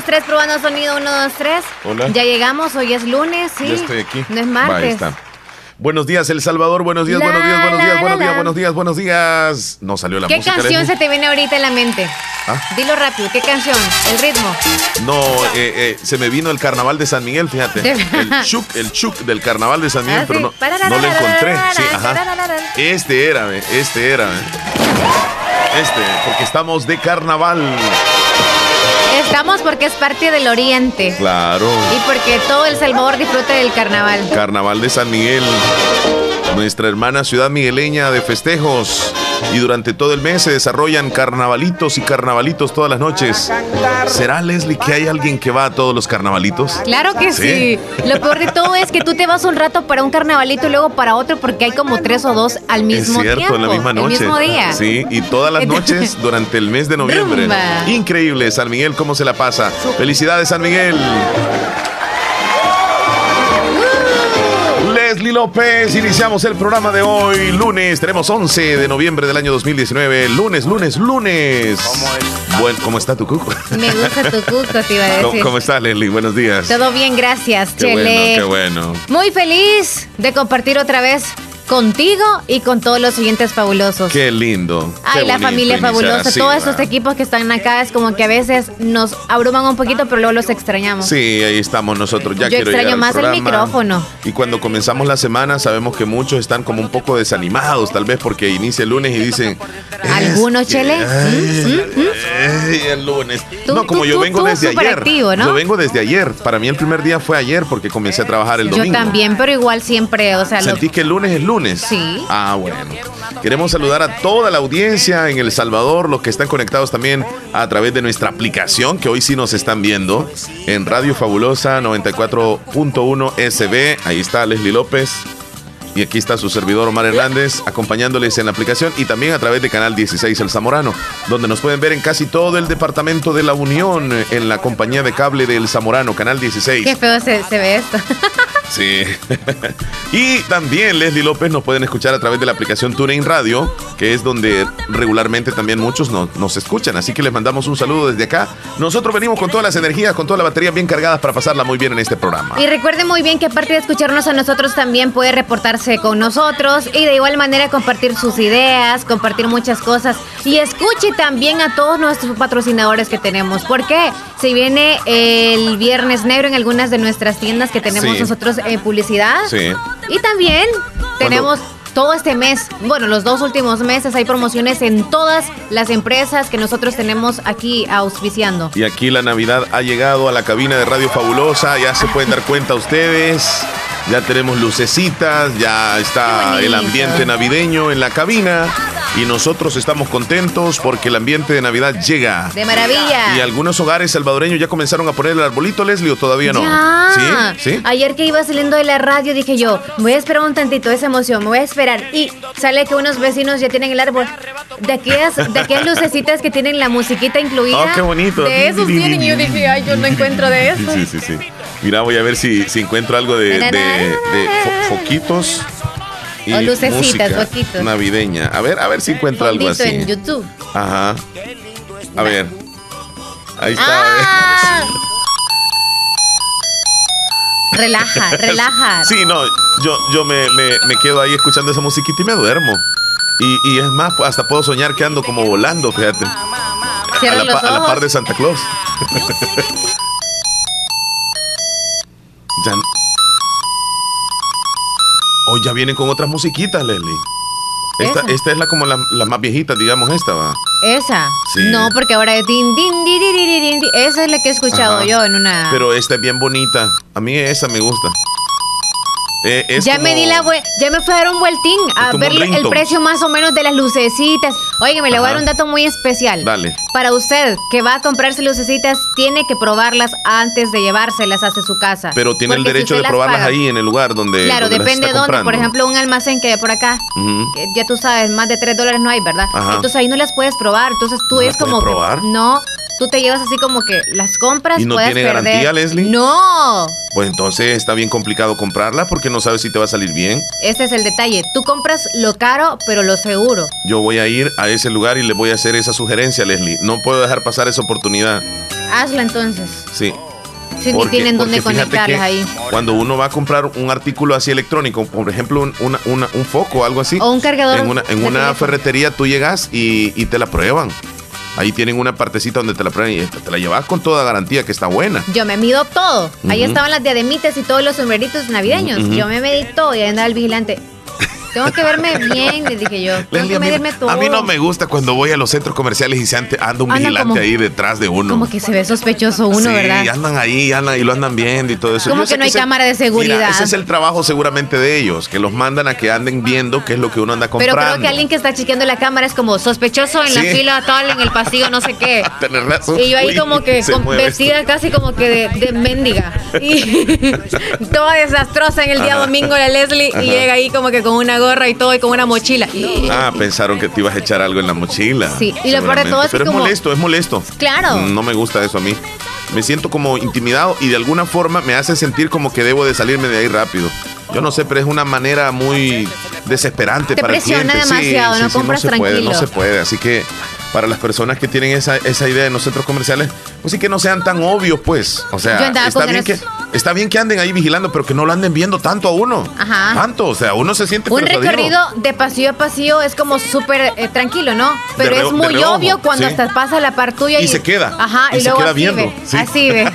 dos, tres, probando sonido, uno, dos, tres. Hola. Ya llegamos, hoy es lunes, sí. Ya estoy aquí. No es Va, ahí martes. está. Buenos días, El Salvador. Buenos días, La, buenos días, buenos la, días, la, buenos días, buenos días, buenos días. No salió la ¿Qué música. canción Leslie. se te viene ahorita en la mente? ¿Ah? Dilo rápido, ¿qué canción? El ritmo. No, eh, eh, se me vino el carnaval de San Miguel, fíjate. El chuk, el chuk del carnaval de San Miguel, Ah, pero sí. no, no lo encontré. Sí, ajá. Este era, ve, este era. Este, porque estamos de carnaval. Estamos porque es parte del oriente. Claro. Y porque todo El Salvador disfruta del carnaval. Carnaval de San Miguel. Nuestra hermana ciudad migueleña de festejos. Y durante todo el mes se desarrollan carnavalitos y carnavalitos todas las noches. ¿Será, Leslie, que hay alguien que va a todos los carnavalitos? Claro que sí. Lo peor de todo es que tú te vas un rato para un carnavalito y luego para otro porque hay como tres o dos al mismo es cierto, tiempo. en la misma noche. El mismo día. Sí, y todas las noches durante el mes de noviembre. Rumba. Increíble, San Miguel, ¿cómo se la pasa? Felicidades, San Miguel. Leslie López, iniciamos el programa de hoy, lunes, tenemos 11 de noviembre del año 2019, lunes, lunes, lunes. Bueno, ¿cómo está tu cuco? Me gusta tu cuco, te iba a ¿Cómo, decir. cómo estás, Leslie? Buenos días. Todo bien, gracias, Qué Chele. bueno, qué bueno. Muy feliz de compartir otra vez contigo y con todos los siguientes fabulosos. Qué lindo. Ay, qué la familia fabulosa, así, todos ¿va? estos equipos que están acá es como que a veces nos abruman un poquito, pero luego los extrañamos. Sí, ahí estamos nosotros. Ya Yo quiero extraño más el micrófono. Y cuando comenzamos la semana sabemos que muchos están como un poco desanimados, tal vez porque inicia el lunes y dicen... es ¿Alguno, que- Chele? ¿Mm? ay, el lunes. Tú- no, como tú- yo vengo tú desde ayer. activo, ¿no? Yo vengo desde ayer. Para mí el primer día fue ayer porque comencé a trabajar el Yo domingo. también, pero igual siempre, o sea, lo- ¿Sentí que el lunes es lunes? Sí. Ah, bueno. Queremos saludar a toda la audiencia en El Salvador, los que están conectados también a través de nuestra aplicación, que hoy sí nos están viendo, en Radio Fabulosa 94.1 SB. Ahí está Leslie López. Y aquí está su servidor Omar Hernández acompañándoles en la aplicación y también a través de Canal 16 El Zamorano, donde nos pueden ver en casi todo el departamento de la Unión, en la compañía de cable del Zamorano, Canal 16. qué feo se, se ve esto. Sí. y también Leslie López nos pueden escuchar a través de la aplicación TuneIn Radio, que es donde regularmente también muchos no- nos escuchan. Así que les mandamos un saludo desde acá. Nosotros venimos con todas las energías, con todas las baterías bien cargadas para pasarla muy bien en este programa. Y recuerden muy bien que aparte de escucharnos a nosotros, también puede reportarse con nosotros y de igual manera compartir sus ideas, compartir muchas cosas. Y escuche también a todos nuestros patrocinadores que tenemos. porque Se viene el Viernes Negro en algunas de nuestras tiendas que tenemos Sí. nosotros eh, publicidad. Sí. Y también tenemos todo este mes, bueno, los dos últimos meses hay promociones en todas las empresas que nosotros tenemos aquí auspiciando. Y aquí la Navidad ha llegado a la cabina de Radio Fabulosa, ya se pueden dar cuenta ustedes. Ya tenemos lucecitas, ya está el ambiente navideño en la cabina y nosotros estamos contentos porque el ambiente de Navidad llega. De maravilla. Y algunos hogares salvadoreños ya comenzaron a poner el arbolito, Leslie, o todavía no. Ya. ¿Sí? ¿Sí? Ayer que iba saliendo de la radio dije yo, voy a esperar un tantito esa emoción, me voy a esperar. Y sale que unos vecinos ya tienen el árbol. De aquellas, de aquellas lucecitas que tienen la musiquita incluida. Oh, qué bonito. De esos tienen. Y yo dije, ay, yo no encuentro de eso. Sí, sí, sí. Mira, voy a ver si, si encuentro algo de, de- de fo- foquitos. Y O lucecitas, música. Navideña. A ver, a ver si encuentro algo así. en YouTube. Ajá. A ver. Ahí está. Ah. Relaja, relaja. Sí, no, yo, yo me, me- me quedo ahí escuchando esa musiquita y me duermo. Y, y es más, hasta puedo soñar que ando como volando, fíjate. A la, a par de Santa Claus. ya. Ya vienen con otras musiquitas, Leslie. Esta, esta es la como la, la más viejita, digamos, esta va. Esa. Sí. No, porque ahora es din, din, di, di, di, di, di, di. Esa es la que he escuchado Ajá. yo en una. Pero esta es bien bonita. A mí esa me gusta. Eh, ya como- me di la ya me fue a dar un vueltín a ver el precio más o menos de las lucecitas. Oye, me le voy a dar un dato muy especial. Dale. Para usted que va a comprarse lucecitas, tiene que probarlas antes de llevárselas hacia su casa. Pero tiene el si derecho de las probarlas paga- ahí en el lugar donde. Claro, donde depende de dónde. Por ejemplo, un almacén que hay por acá, que ya tú sabes, más de 3 dólares no hay, ¿verdad? Ajá. Entonces ahí no las puedes probar. Entonces tú ¿No es las puedes como que- probar? no, tú te llevas así como que las compras. ¿Y no tiene garantía, Leslie? No. Pues entonces está bien complicado comprarla porque no sabes si te va a salir bien. Ese es el detalle. Tú compras lo caro, pero lo seguro. Yo voy a ir a ese lugar y le voy a hacer esa sugerencia, Leslie. No puedo dejar pasar esa oportunidad. Hazla entonces. Sí. Si ni tienen dónde conectarlas ahí. Cuando uno va a comprar un artículo así electrónico, por ejemplo, un, un foco o algo así. O un cargador. En una, ferretería tú llegas y, y te la prueban. Ahí tienen una partecita donde te la prueban y te la llevas con toda garantía que está buena. Yo me mido todo. Ahí estaban las diademitas y todos los sombreritos navideños. Yo me medí todo y ahí andaba el vigilante. Tengo que verme bien, le dije yo. Tengo que medirme todo. A mí no me gusta cuando voy a los centros comerciales y se anda un vigilante ahí detrás de uno. Como que se ve sospechoso uno, ¿verdad? Y andan ahí andan, y lo andan viendo y todo eso. Como que no hay cámara de seguridad. ese es el trabajo seguramente de ellos, que los mandan a que anden viendo qué es lo que uno anda comprando. Pero creo que alguien que está chequeando la cámara es como sospechoso en la fila tal, en el pasillo, no sé qué. Y yo ahí como que vestida casi como que de, de mendiga. Y toda desastrosa en el día domingo la Leslie y llega ahí como que con una gorra y todo y con una mochila. Ah, pensaron que te ibas a echar algo en la mochila. Sí, y lo peor de todo es Pero es molesto, es molesto. Claro. No me gusta eso a mí. Me siento como intimidado y de alguna forma me hace sentir como que debo de salirme de ahí rápido. Yo no sé, pero es una manera muy desesperante para el cliente. demasiado, no compras no se Puede, no se puede, así que para las personas que tienen esa, esa idea en los centros comerciales, pues sí que no sean tan obvios, pues. O sea, está bien, que, está bien que anden ahí vigilando, pero que no lo anden viendo tanto a uno. Ajá. Tanto, o sea, uno se siente Un recorrido de pasillo a pasillo es como súper eh, tranquilo, ¿no? Pero es muy obvio cuando hasta pasa la par tuya y, se queda. Ajá, y, luego así Ve, así ve.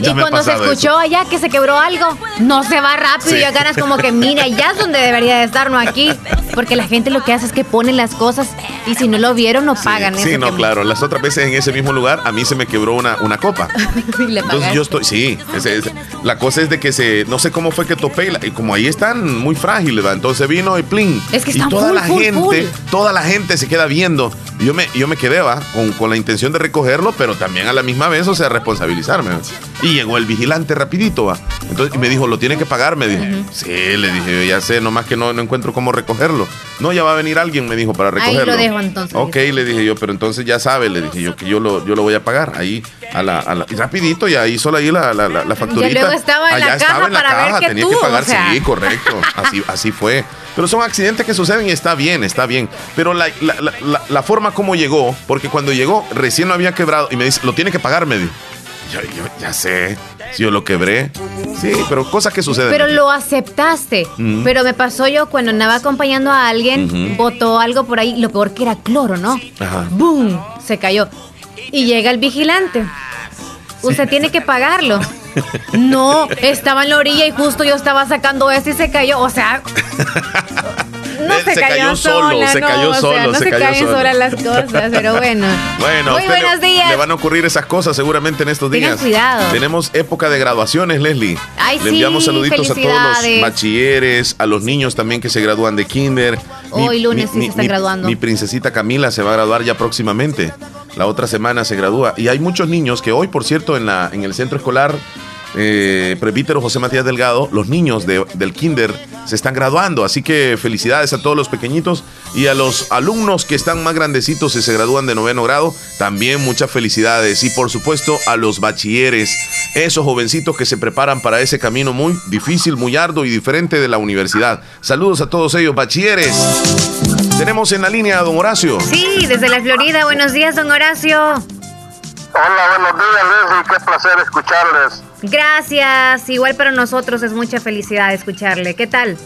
Y cuando se escuchó allá que se quebró algo, no se va rápido y ya ganas como que, mira, ya es donde debería de estar, no aquí. Porque la gente lo que hace es que pone las cosas y si no lo vieron, no pagan. Sí, no, claro. Las otras veces en ese mismo lugar a mí se me quebró una, una copa. Entonces yo estoy, sí, la cosa es de que se, no sé cómo fue que topé y, como ahí están muy frágiles, entonces vino y plin. Es que y toda la gente, toda la gente se queda viendo. Yo me, yo me quedé, va, con, con, la intención de recogerlo, pero también a la misma vez, o sea, responsabilizarme. Y llegó el vigilante rapidito, va. Entonces, y me dijo, ¿lo tiene que pagar? Me dije, sí, le dije, ya sé, nomás que no, no encuentro cómo recogerlo. No, ya va a venir alguien, me dijo, para recogerlo. Ahí lo dejo entonces. Ok, le dije yo, pero entonces ya sabe, le dije yo, que yo lo, yo lo voy a pagar ahí, a la, a la y rapidito, ya hizo ahí la, la, la, facturita. luego estaba en Allá la estaba en la caja, tenía que pagar, sí, correcto, así, así fue. Pero son accidentes que suceden y está bien, está bien. Pero la, la, la, forma como llegó, porque cuando llegó recién lo había quebrado y me dice, lo tiene que pagar, me dijo. Yo, ya sé, si yo lo quebré. Sí, pero cosas que suceden. Pero lo aceptaste. Pero me pasó yo cuando andaba acompañando a alguien, botó algo por ahí, lo peor que era cloro, ¿no? Ajá. ¡Boom! Se cayó. Y llega el vigilante. Usted tiene que pagarlo. No, estaba en la orilla y justo yo estaba sacando esto y se cayó. O sea, no se, cayó, solo, se cayó solo, no se, caen solas las cosas, pero bueno. Bueno, muy buenos días. Le van a ocurrir esas cosas seguramente en estos días. cuidado. Tenemos época de graduaciones, Leslie. Ay, le enviamos saluditos a todos los bachilleres, a los niños también que se gradúan de kinder. Hoy lunes sí se están graduando. Mi princesita Camila se va a graduar ya próximamente. La otra semana se gradúa. Y hay muchos niños que hoy, por cierto, en, la, en el centro escolar eh, Presbítero José Matías Delgado, los niños del kinder se están graduando, así que felicidades a todos los pequeñitos y a los alumnos que están más grandecitos y se gradúan de noveno grado, también muchas felicidades y por supuesto a los bachilleres, esos jovencitos que se preparan para ese camino muy difícil, muy arduo y diferente de la universidad. Saludos a todos ellos, bachilleres. Tenemos en la línea a don Horacio. Sí, desde la Florida. Buenos días, don Horacio. Hola, buenos días, Leslie. Qué placer escucharles. Gracias. Igual para nosotros es mucha felicidad escucharle. ¿Qué tal?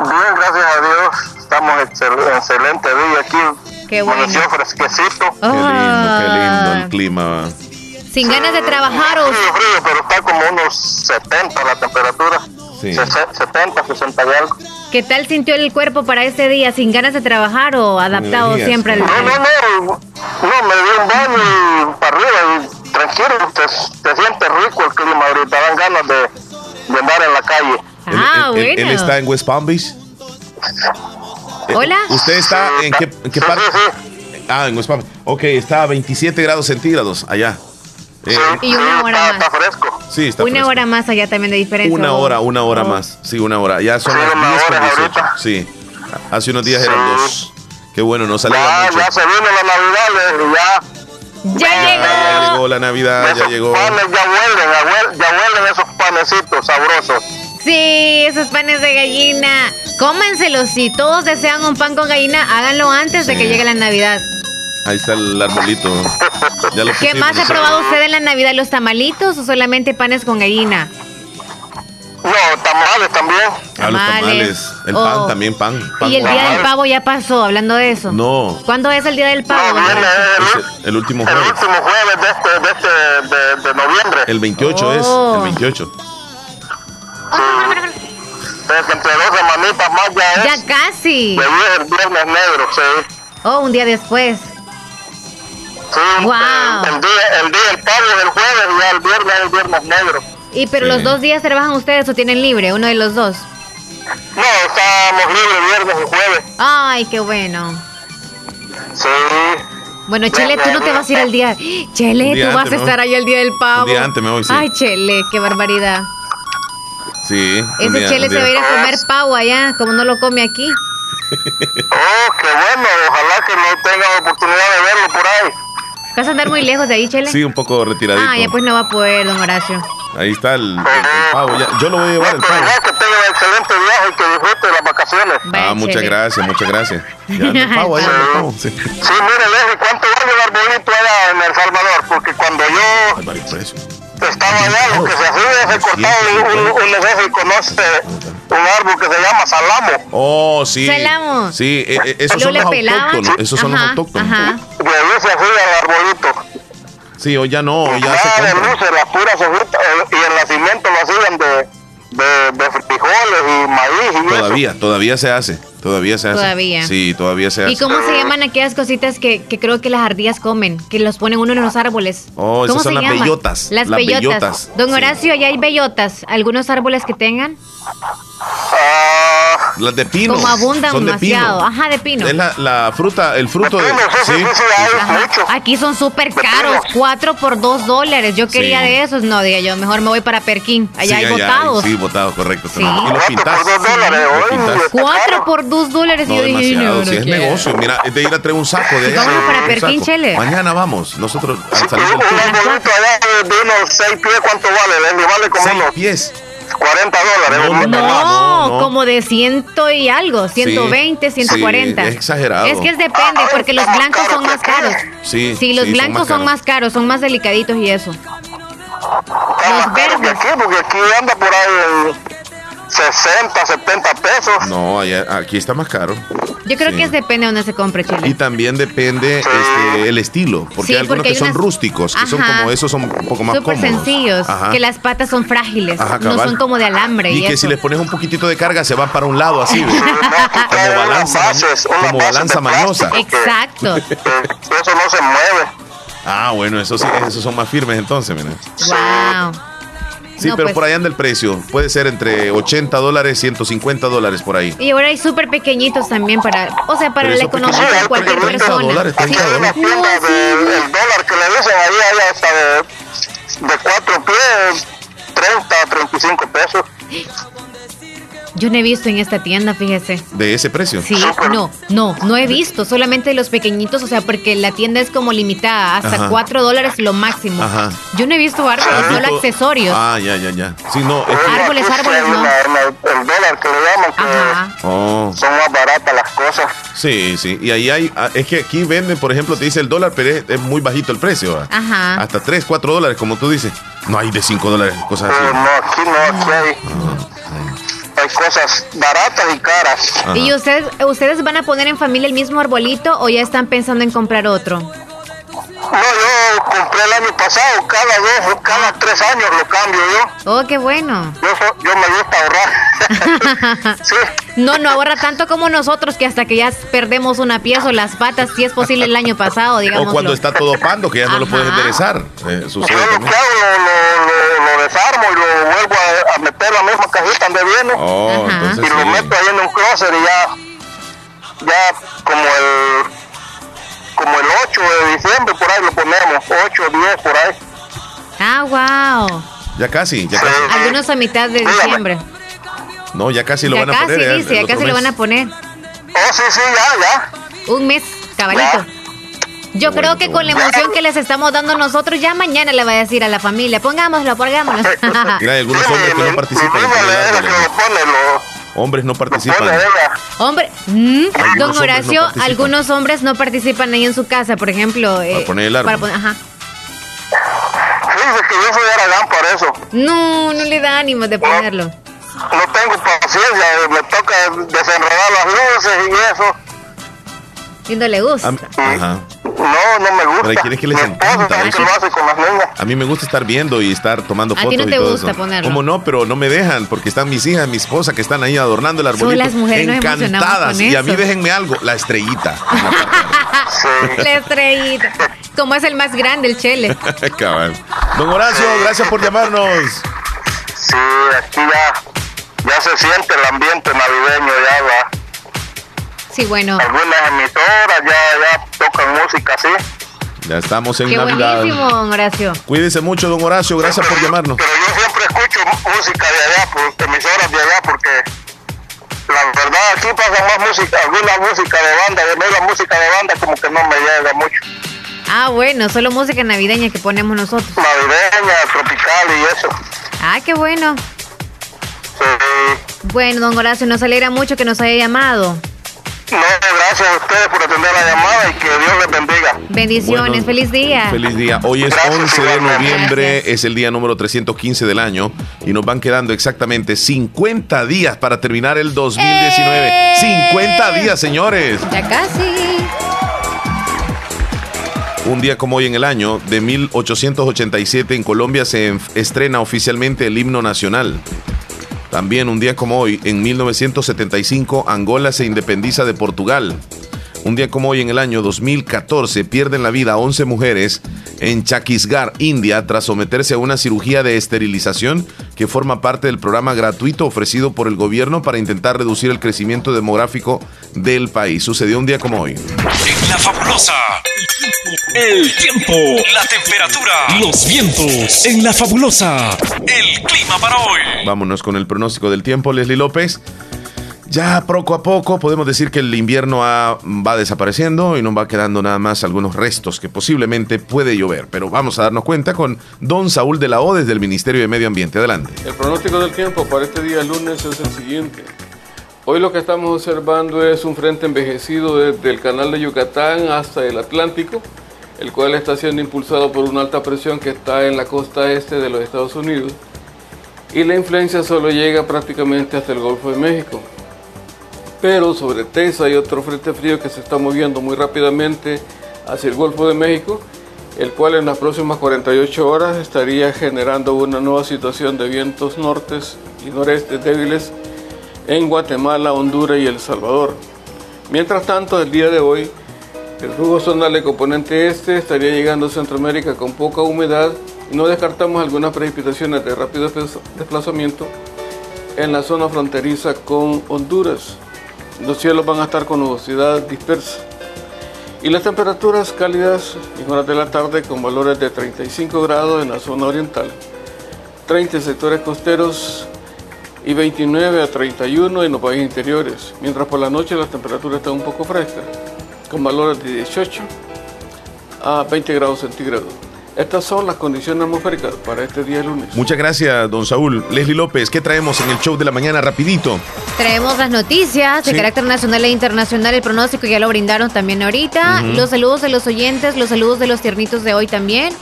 Bien, gracias a Dios. Estamos en excelente día aquí. Qué bueno. fresquecito. Qué lindo, qué lindo el clima. Sin ganas de trabajar o... Frío, frío, pero está como unos 70 la temperatura. Sí. 70, 60 y algo. ¿Qué tal sintió el cuerpo para ese día? ¿Sin ganas de trabajar o adaptado siempre al... No, no, no. No, me dio un baño y para arriba y tranquilo, te, te sientes rico el clima ahorita. Dan ganas de, de andar en la calle. Ah, bueno. Él, está en West Palm Beach? Hola. Eh, ¿Usted está en qué, en qué parte? Ah, en West Palm Beach. Ok, está a 27 grados centígrados allá. Eh, y una hora está, más. fresco. Sí, está Una hora más allá también de diferencia. Una hora, una hora más. Sí, una hora. Ya son las 10 con 18. Sí. Hace unos días eran dos. Qué bueno, no salía ya, mucho. Ya se viene la Navidad, ya. Ya llegó. Ya llegó la Navidad, ya llegó. panes ya huelen, ya huelen, ya huelen esos panecitos sabrosos. Sí, esos panes de gallina. Cómenselos. Si todos desean un pan con gallina, háganlo antes de que llegue la Navidad. Ahí está el arbolito. Ya lo ¿Qué pusimos, más ha probado usted en la Navidad? ¿Los tamalitos o solamente panes con gallina? No, tamales también. Ah, los Tamales. El Oh. pan también, pan. pan Y el día del pavo ya pasó, hablando de eso. No, ¿Cuándo es el día del pavo? No, viene el, el, el último el jueves. último jueves de este, de este, de, de noviembre. El 28 Oh. es, el 28. Entonces, entre dos semanitas más ya es. Ya casi. De el viernes negro, sí. Oh, un día después. Sí, Wow. el, el día, el día del pavo es el jueves y ya el viernes es el viernes negro. Y pero Sí. los dos días trabajan ustedes o tienen libre, uno de los dos. No, estamos libres viernes y jueves. Ay, qué bueno. Sí. Bueno, Chele, tú no te vas a ir al día. Chele, día tú vas a estar ahí el día del pavo. Un día antes me voy, sí. Ay, Chele, qué barbaridad. Sí. Ese día- Chele se va a ir a comer pavo allá, como no lo come aquí. Oh, qué bueno. Ojalá que no tengan oportunidad de verlo por ahí. ¿Vas a andar muy lejos de ahí, Chele? Sí, un poco retiradito. Ah, ya pues no va a poder, don Horacio. Ahí está el, el- el pavo. ya- yo lo voy a llevar el pavo. ya que tengan excelente viaje y que disfruten las vacaciones. Ah, muchas gracias, muchas gracias. Ya el pavo, ya anda el pavo. Sí. Sí, mire, Leslie, ¿cuánto vale el arbolito allá en El Salvador? Porque cuando yo Hay varios precios. estaba allá, lo que se hacía es cortar un, un, un sé si conoce un árbol que se llama salamo. Oh, sí. Salamo. Sí, eh, eh, esos son los. Esos son los autóctonos. Ajá. De ahí se hacía el arbolito. Sí, hoy ya no, hoy ya Nada se de compra. luces, las puras hojitas, eh, y el nacimiento lo hacían de, de, de frijoles y maíz y eso. Todavía, todavía se hace. Todavía se hace. Todavía. Sí, todavía se hace. ¿Y cómo se llaman aquellas cositas que, que creo que las ardillas comen? Que los ponen uno en los árboles. Oh, esas ¿Cómo son se las bellotas, Las, las bellotas. bellotas, Don sí. Horacio, allá hay bellotas. ¿Algunos árboles que tengan? Ah, Las de pino. Como abundan son de demasiado. pino. Ajá, de pino. Es la, la fruta, el fruto de. pino, sí, sí, hay. Aquí son súper De caros, pino. cuatro por dos dólares. Yo quería Sí. de esos, no, diga yo, mejor me voy para Perquín. Allá Sí, hay botados. Sí, botados, correcto. Sí. Y los Cuatro pintas. por dos dólares, Los hoy, pintas. está Cuatro caro. por dos dólares. y No, yo dije, demasiado. no, no si es quiero. negocio, mira, es de ir a traer un saco de allá. Vámonos para Perquín. Chele. Mañana vamos. Nosotros al salir del de, de unos seis pies, ¿cuánto vale? Vale como Seis unos pies. 40 dólares. No. No, No, no. como de ciento y algo, 120, Sí, 140. sí, es exagerado. Es que es depende, Ah, porque los blancos son más caros. Sí, Sí, los sí, son blancos más son más caros, son más delicaditos y eso. Está Los verdes. aquí, porque aquí anda por ahí 60, 70 pesos. No, allá- aquí está más caro. Yo creo Sí. que es depende de donde se compre, Y Chile. también depende este, el estilo, porque Sí, hay algunos porque que hay son unas- rústicos, que son como esos son un poco más Súper cómodos. sencillos, Ajá. que las patas son frágiles, Ajá, no son como de alambre y, Y que eso. si les pones un poquitito de carga se van para un lado así, no, como balanza, bases, como balanza mañosa. Exacto. que Eso no se mueve. Ah, bueno, eso sí, esos son más firmes entonces, mira. wow. Sí, No, pero pues. por ahí anda el precio. Puede ser entre 80 dólares, 150 dólares por ahí. Y ahora hay súper pequeñitos también para, o sea, para la economía de cualquier 30 persona. dólares, Aquí 30 hay una dólares. No, sí. del dólar que le dicen ahí, ahí hasta de, de cuatro pies, 30, 35 pesos. Yo no he visto en esta tienda, fíjese. De ese precio. Sí, no, no, no he visto, solamente los pequeñitos, o sea, porque la tienda es como limitada, hasta Ajá. 4 dólares lo máximo. Ajá. Yo no he visto árboles, ¿Has solo accesorios. Ah, ya, ya, ya. Sí, no, es que- Árboles, árboles, no. el dólar que le llaman, que Ajá. Oh, son más baratas las cosas. sí, sí. Y ahí hay, ah, es que aquí venden, por ejemplo, te dice el dólar, pero es, es muy bajito el precio. ¿va? Ajá. Hasta 3, 4 dólares, como tú dices. No hay de 5 dólares, cosas Pero así. no, aquí no, aquí hay, hay cosas baratas y caras. ¿Y ustedes, ustedes van a poner en familia el mismo arbolito o ya están pensando en comprar otro? No, yo compré el año pasado, cada dos, cada tres años lo cambio yo. Oh, qué bueno. Yo, so- yo me gusta ahorrar. sí. No, no ahorra tanto como nosotros que hasta que ya perdemos una pieza o las patas, si es posible el año pasado, digamos. O cuando está todo pando, que ya no lo puedes enderezar. Eh, Yo lo que también. hago, lo, lo, lo, lo desarmo y lo vuelvo a, a meter la misma cajita donde viene. Oh, y lo meto ahí en un closet y ya, ya como el como el 8 de diciembre por ahí lo ponemos, 8, 10 por ahí. Ah, wow. Ya casi, ya Sí. casi. Algunos a mitad de Dígame. diciembre. No, ya casi lo ya van a casi, poner. dice, el ya casi lo mes. van a poner. Oh, sí, sí, ya, ya. Un mes, cabalito. Yo creo que con la emoción que les estamos dando nosotros, ya mañana le va a decir a la familia, pongámoslo, pongámoslo. Mira, hay algunos hombres que no participan. Hombres no participan. Hombre, ¿Mm? don Horacio, algunos hombres no participan ahí en su casa, por ejemplo. Eh, para poner el arma. Para poner, ajá. Fíjese que yo soy aragán por eso. No, no le da ánimo de ponerlo. No, tengo paciencia, me toca desenredar las luces y eso. Y no le gusta. ajá. No, no me gusta. Pero hay que les encanta eso. A mí me gusta estar viendo y estar tomando fotos. A ti no te gusta ponerlo. ¿Cómo no? Pero no me dejan porque están mis hijas, mi esposa que están ahí adornando el arbolito. Son las mujeres encantadas. y a mí déjenme algo, la estrellita. La estrellita. Como es el más grande, el chele. Don Horacio, gracias por llamarnos. Sí, aquí ya, ya se siente el ambiente navideño, ya va. Sí, bueno. Algunas emisoras ya, ya tocan música así. Ya estamos en Qué Navidad. buenísimo, don Horacio. Cuídese mucho, don Horacio. Gracias por llamarnos. Pero yo siempre escucho música de allá, por emisoras de allá, porque la verdad aquí pasa más música, alguna música de banda, de la música de banda como que no me llega mucho. Ah, bueno, solo música navideña que ponemos nosotros. Navideña, tropical y eso. Ah, qué bueno. Sí. Bueno, don Horacio, nos alegra mucho que nos haya llamado. No, gracias a ustedes por atender la llamada y que Dios les bendiga. Bendiciones, feliz día. Feliz día. Hoy es 11 de noviembre, es el día número 315 del año y nos van quedando exactamente 50 días para terminar el 2019. 50 ¡Eh! días, señores. Ya casi. Un día como hoy en el año de 1887 en Colombia se estrena oficialmente el himno nacional. También un día como hoy, en 1975, Angola se independiza de Portugal. Un día como hoy, en el año 2014, pierden la vida 11 mujeres en Chakisgar, India, tras someterse a una cirugía de esterilización que forma parte del programa gratuito ofrecido por el gobierno para intentar reducir el crecimiento demográfico del país. Sucedió un día como hoy. En la fabulosa. El tiempo, la temperatura, los vientos. En la fabulosa. El clima para hoy. Vámonos con el pronóstico del tiempo, Leslie López. Ya poco a poco podemos decir que el invierno va desapareciendo y nos va quedando nada más algunos restos que posiblemente puede llover. Pero vamos a darnos cuenta con don Saúl de la O desde el Ministerio de Medio Ambiente. Adelante. El pronóstico del tiempo para este día lunes es el siguiente. Hoy lo que estamos observando es un frente envejecido desde el canal de Yucatán hasta el Atlántico, el cual está siendo impulsado por una alta presión que está en la costa este de los Estados Unidos. Y la influencia solo llega prácticamente hasta el Golfo de México. Pero sobre Tesa hay otro frente frío que se está moviendo muy rápidamente hacia el Golfo de México, el cual en las próximas 48 horas estaría generando una nueva situación de vientos nortes y norestes débiles en Guatemala, Honduras y El Salvador. Mientras tanto, el día de hoy, el flujo zonal de componente este estaría llegando a Centroamérica con poca humedad y no descartamos algunas precipitaciones de rápido desplazamiento en la zona fronteriza con Honduras. Los cielos van a estar con nubosidad dispersa. Y las temperaturas cálidas en horas de la tarde con valores de 35 grados en la zona oriental, 30 sectores costeros y 29 a 31 en los países interiores, mientras por la noche las temperaturas están un poco frescas, con valores de 18 a 20 grados centígrados. Estas son las condiciones atmosféricas para este día lunes. Muchas gracias, don Saúl. Leslie López, ¿qué traemos en el show de la mañana rapidito? Traemos las noticias de carácter nacional e internacional, el pronóstico ya lo brindaron también ahorita, los saludos de los oyentes, los saludos de los tiernitos de hoy también.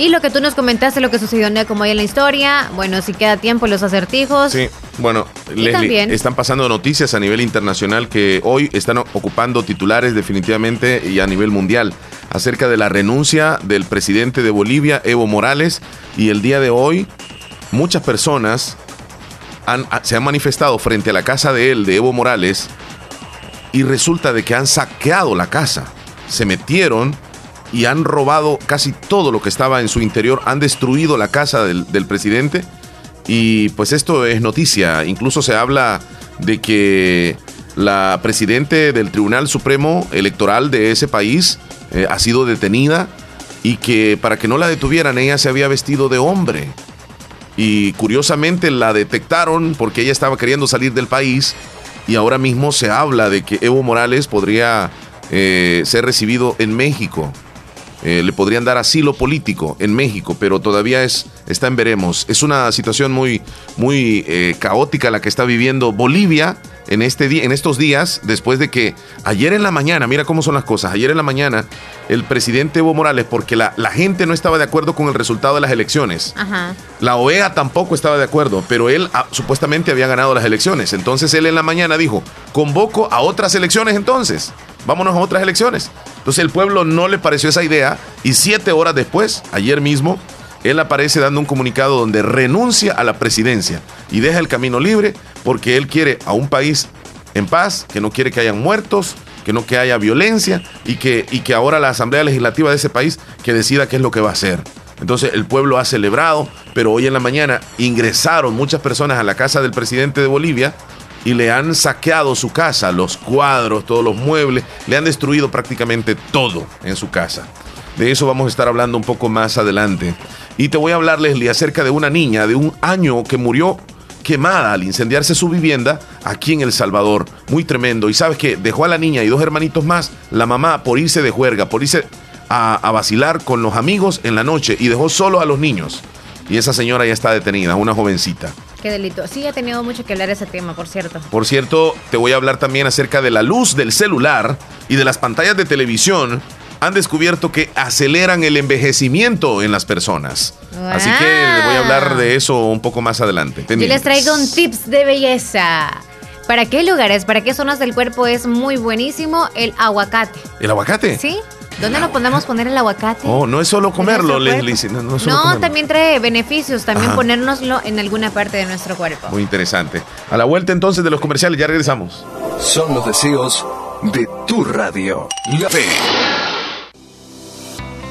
Y lo que tú nos comentaste, lo que sucedió en como hoy en la historia, bueno, si queda tiempo, los acertijos. Sí, bueno, Leslie, están pasando noticias a nivel internacional que hoy están ocupando titulares definitivamente y a nivel mundial acerca de la renuncia del presidente de Bolivia, Evo Morales, y el día de hoy muchas personas se han manifestado frente a la casa de él, de Evo Morales, y resulta de que han saqueado la casa, se metieron y han robado casi todo lo que estaba en su interior, han destruido la casa del, presidente. Y pues esto es noticia, incluso se habla de que la presidente del Tribunal Supremo Electoral de ese país eh, ha sido detenida y que para que no la detuvieran ella se había vestido de hombre. Y curiosamente la detectaron porque ella estaba queriendo salir del país y ahora mismo se habla de que Evo Morales podría eh, ser recibido en México eh, le podrían dar asilo político en México, pero todavía es, está en veremos. Es una situación muy, muy eh, caótica la que está viviendo Bolivia en, este día, en estos días, después de que ayer en la mañana, mira cómo son las cosas, ayer en la mañana el presidente Evo Morales, porque la, la gente no estaba de acuerdo con el resultado de las elecciones, la OEA tampoco estaba de acuerdo, pero él ah, supuestamente había ganado las elecciones. Entonces él en la mañana dijo, convoco a otras elecciones entonces vámonos a otras elecciones. Entonces el pueblo no le pareció esa idea y siete horas después, ayer mismo, él aparece dando un comunicado donde renuncia a la presidencia y deja el camino libre porque él quiere a un país en paz, que no quiere que hayan muertos, que no que haya violencia y que, y que ahora la Asamblea Legislativa de ese país que decida qué es lo que va a hacer. Entonces el pueblo ha celebrado, pero hoy en la mañana ingresaron muchas personas a la casa del presidente de Bolivia y le han saqueado su casa, los cuadros, todos los muebles, le han destruido prácticamente todo en su casa. De eso vamos a estar hablando un poco más adelante. Y te voy a hablar, Leslie, acerca de una niña de un año que murió quemada al incendiarse su vivienda aquí en El Salvador. Muy tremendo. Y sabes que dejó a la niña y dos hermanitos más, la mamá, por irse de juerga, por irse a, a vacilar con los amigos en la noche y dejó solo a los niños. Y esa señora ya está detenida, una jovencita. Qué delito. Sí, ha tenido mucho que hablar ese tema, por cierto. Por cierto, te voy a hablar también acerca de la luz del celular y de las pantallas de televisión. Han descubierto que aceleran el envejecimiento en las personas. Así que les voy a hablar de eso un poco más adelante. Yo les traigo un tips de belleza. ¿Para qué lugares, para qué zonas del cuerpo es muy buenísimo el aguacate? ¿El aguacate? Sí. ¿Dónde lo podemos poner el aguacate? Oh, no es solo comerlo, Leslie. No, no, también trae beneficios, también ponérnoslo en alguna parte de nuestro cuerpo. Muy interesante. A la vuelta entonces de los comerciales, ya regresamos. Son los deseos de tu radio. La fe.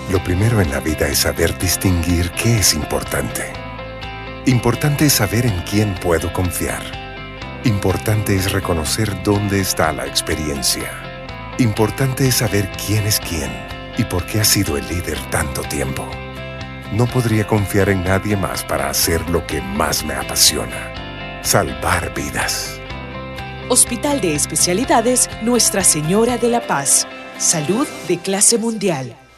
Lo primero en la vida es saber distinguir qué es importante. Importante es saber en quién puedo confiar. Importante es reconocer dónde está la experiencia. Importante es saber quién es quién y por qué ha sido el líder tanto tiempo. No podría confiar en nadie más para hacer lo que más me apasiona, salvar vidas. Hospital de Especialidades Nuestra Señora de la Paz. Salud de clase mundial.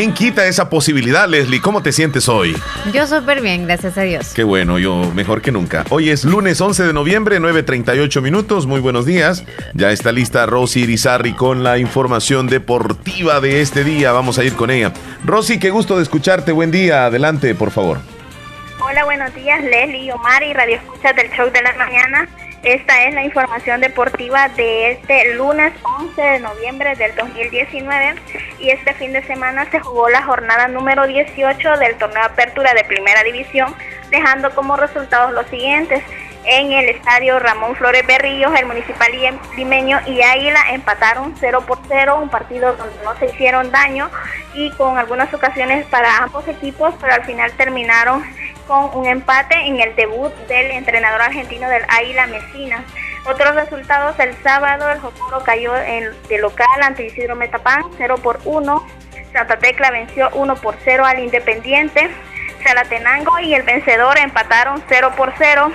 ¿Quién quita esa posibilidad, Leslie? ¿Cómo te sientes hoy? Yo súper bien, gracias a Dios. Qué bueno, yo mejor que nunca. Hoy es lunes 11 de noviembre, 9.38 minutos. Muy buenos días. Ya está lista Rosy Irizarri con la información deportiva de este día. Vamos a ir con ella. Rosy, qué gusto de escucharte. Buen día. Adelante, por favor. Hola, buenos días, Leslie, Omar y Radio Escucha del Show de la Mañana. Esta es la información deportiva de este lunes 11 de noviembre del 2019 y este fin de semana se jugó la jornada número 18 del torneo Apertura de Primera División, dejando como resultados los siguientes. En el estadio Ramón Flores Berrillos, el municipal limeño y Águila empataron 0 por 0, un partido donde no se hicieron daño y con algunas ocasiones para ambos equipos, pero al final terminaron con un empate en el debut del entrenador argentino del Águila Mesina. Otros resultados, el sábado el Jocoro cayó en, de local ante Isidro Metapán 0 por 1. Santa Tecla venció 1 por 0 al Independiente. Salatenango y el vencedor empataron 0 por 0.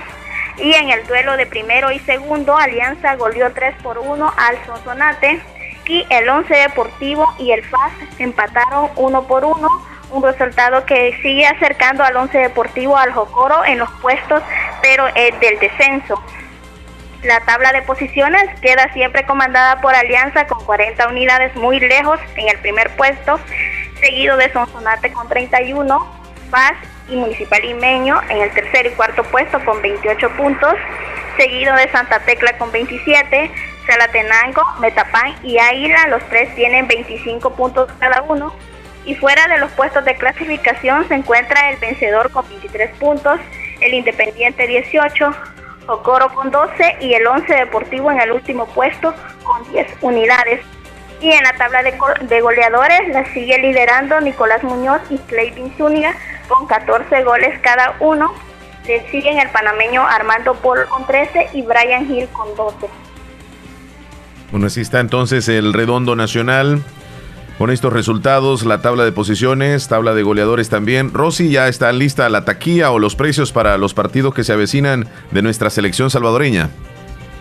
Y en el duelo de primero y segundo, Alianza goleó 3 por 1 al Sonsonate. Y el Once Deportivo y el FAS empataron 1 por 1 un resultado que sigue acercando al Once Deportivo al Jocoro en los puestos, pero del descenso. La tabla de posiciones queda siempre comandada por Alianza con 40 unidades muy lejos en el primer puesto, seguido de Sonsonate con 31, Paz y Municipal Imeño en el tercer y cuarto puesto con 28 puntos, seguido de Santa Tecla con 27, Salatenango, Metapán y Águila, los tres tienen 25 puntos cada uno, y fuera de los puestos de clasificación se encuentra el vencedor con 23 puntos, el Independiente 18, Ocoro con 12 y el 11 Deportivo en el último puesto con 10 unidades. Y en la tabla de, goleadores la sigue liderando Nicolás Muñoz y Clayvin Zúñiga con 14 goles cada uno. Le siguen el panameño Armando Paul con 13 y Brian Hill con 12. Bueno, así está entonces el redondo nacional. Con estos resultados, la tabla de posiciones, tabla de goleadores también. Rosy, ¿ya está lista la taquilla o los precios para los partidos que se avecinan de nuestra selección salvadoreña?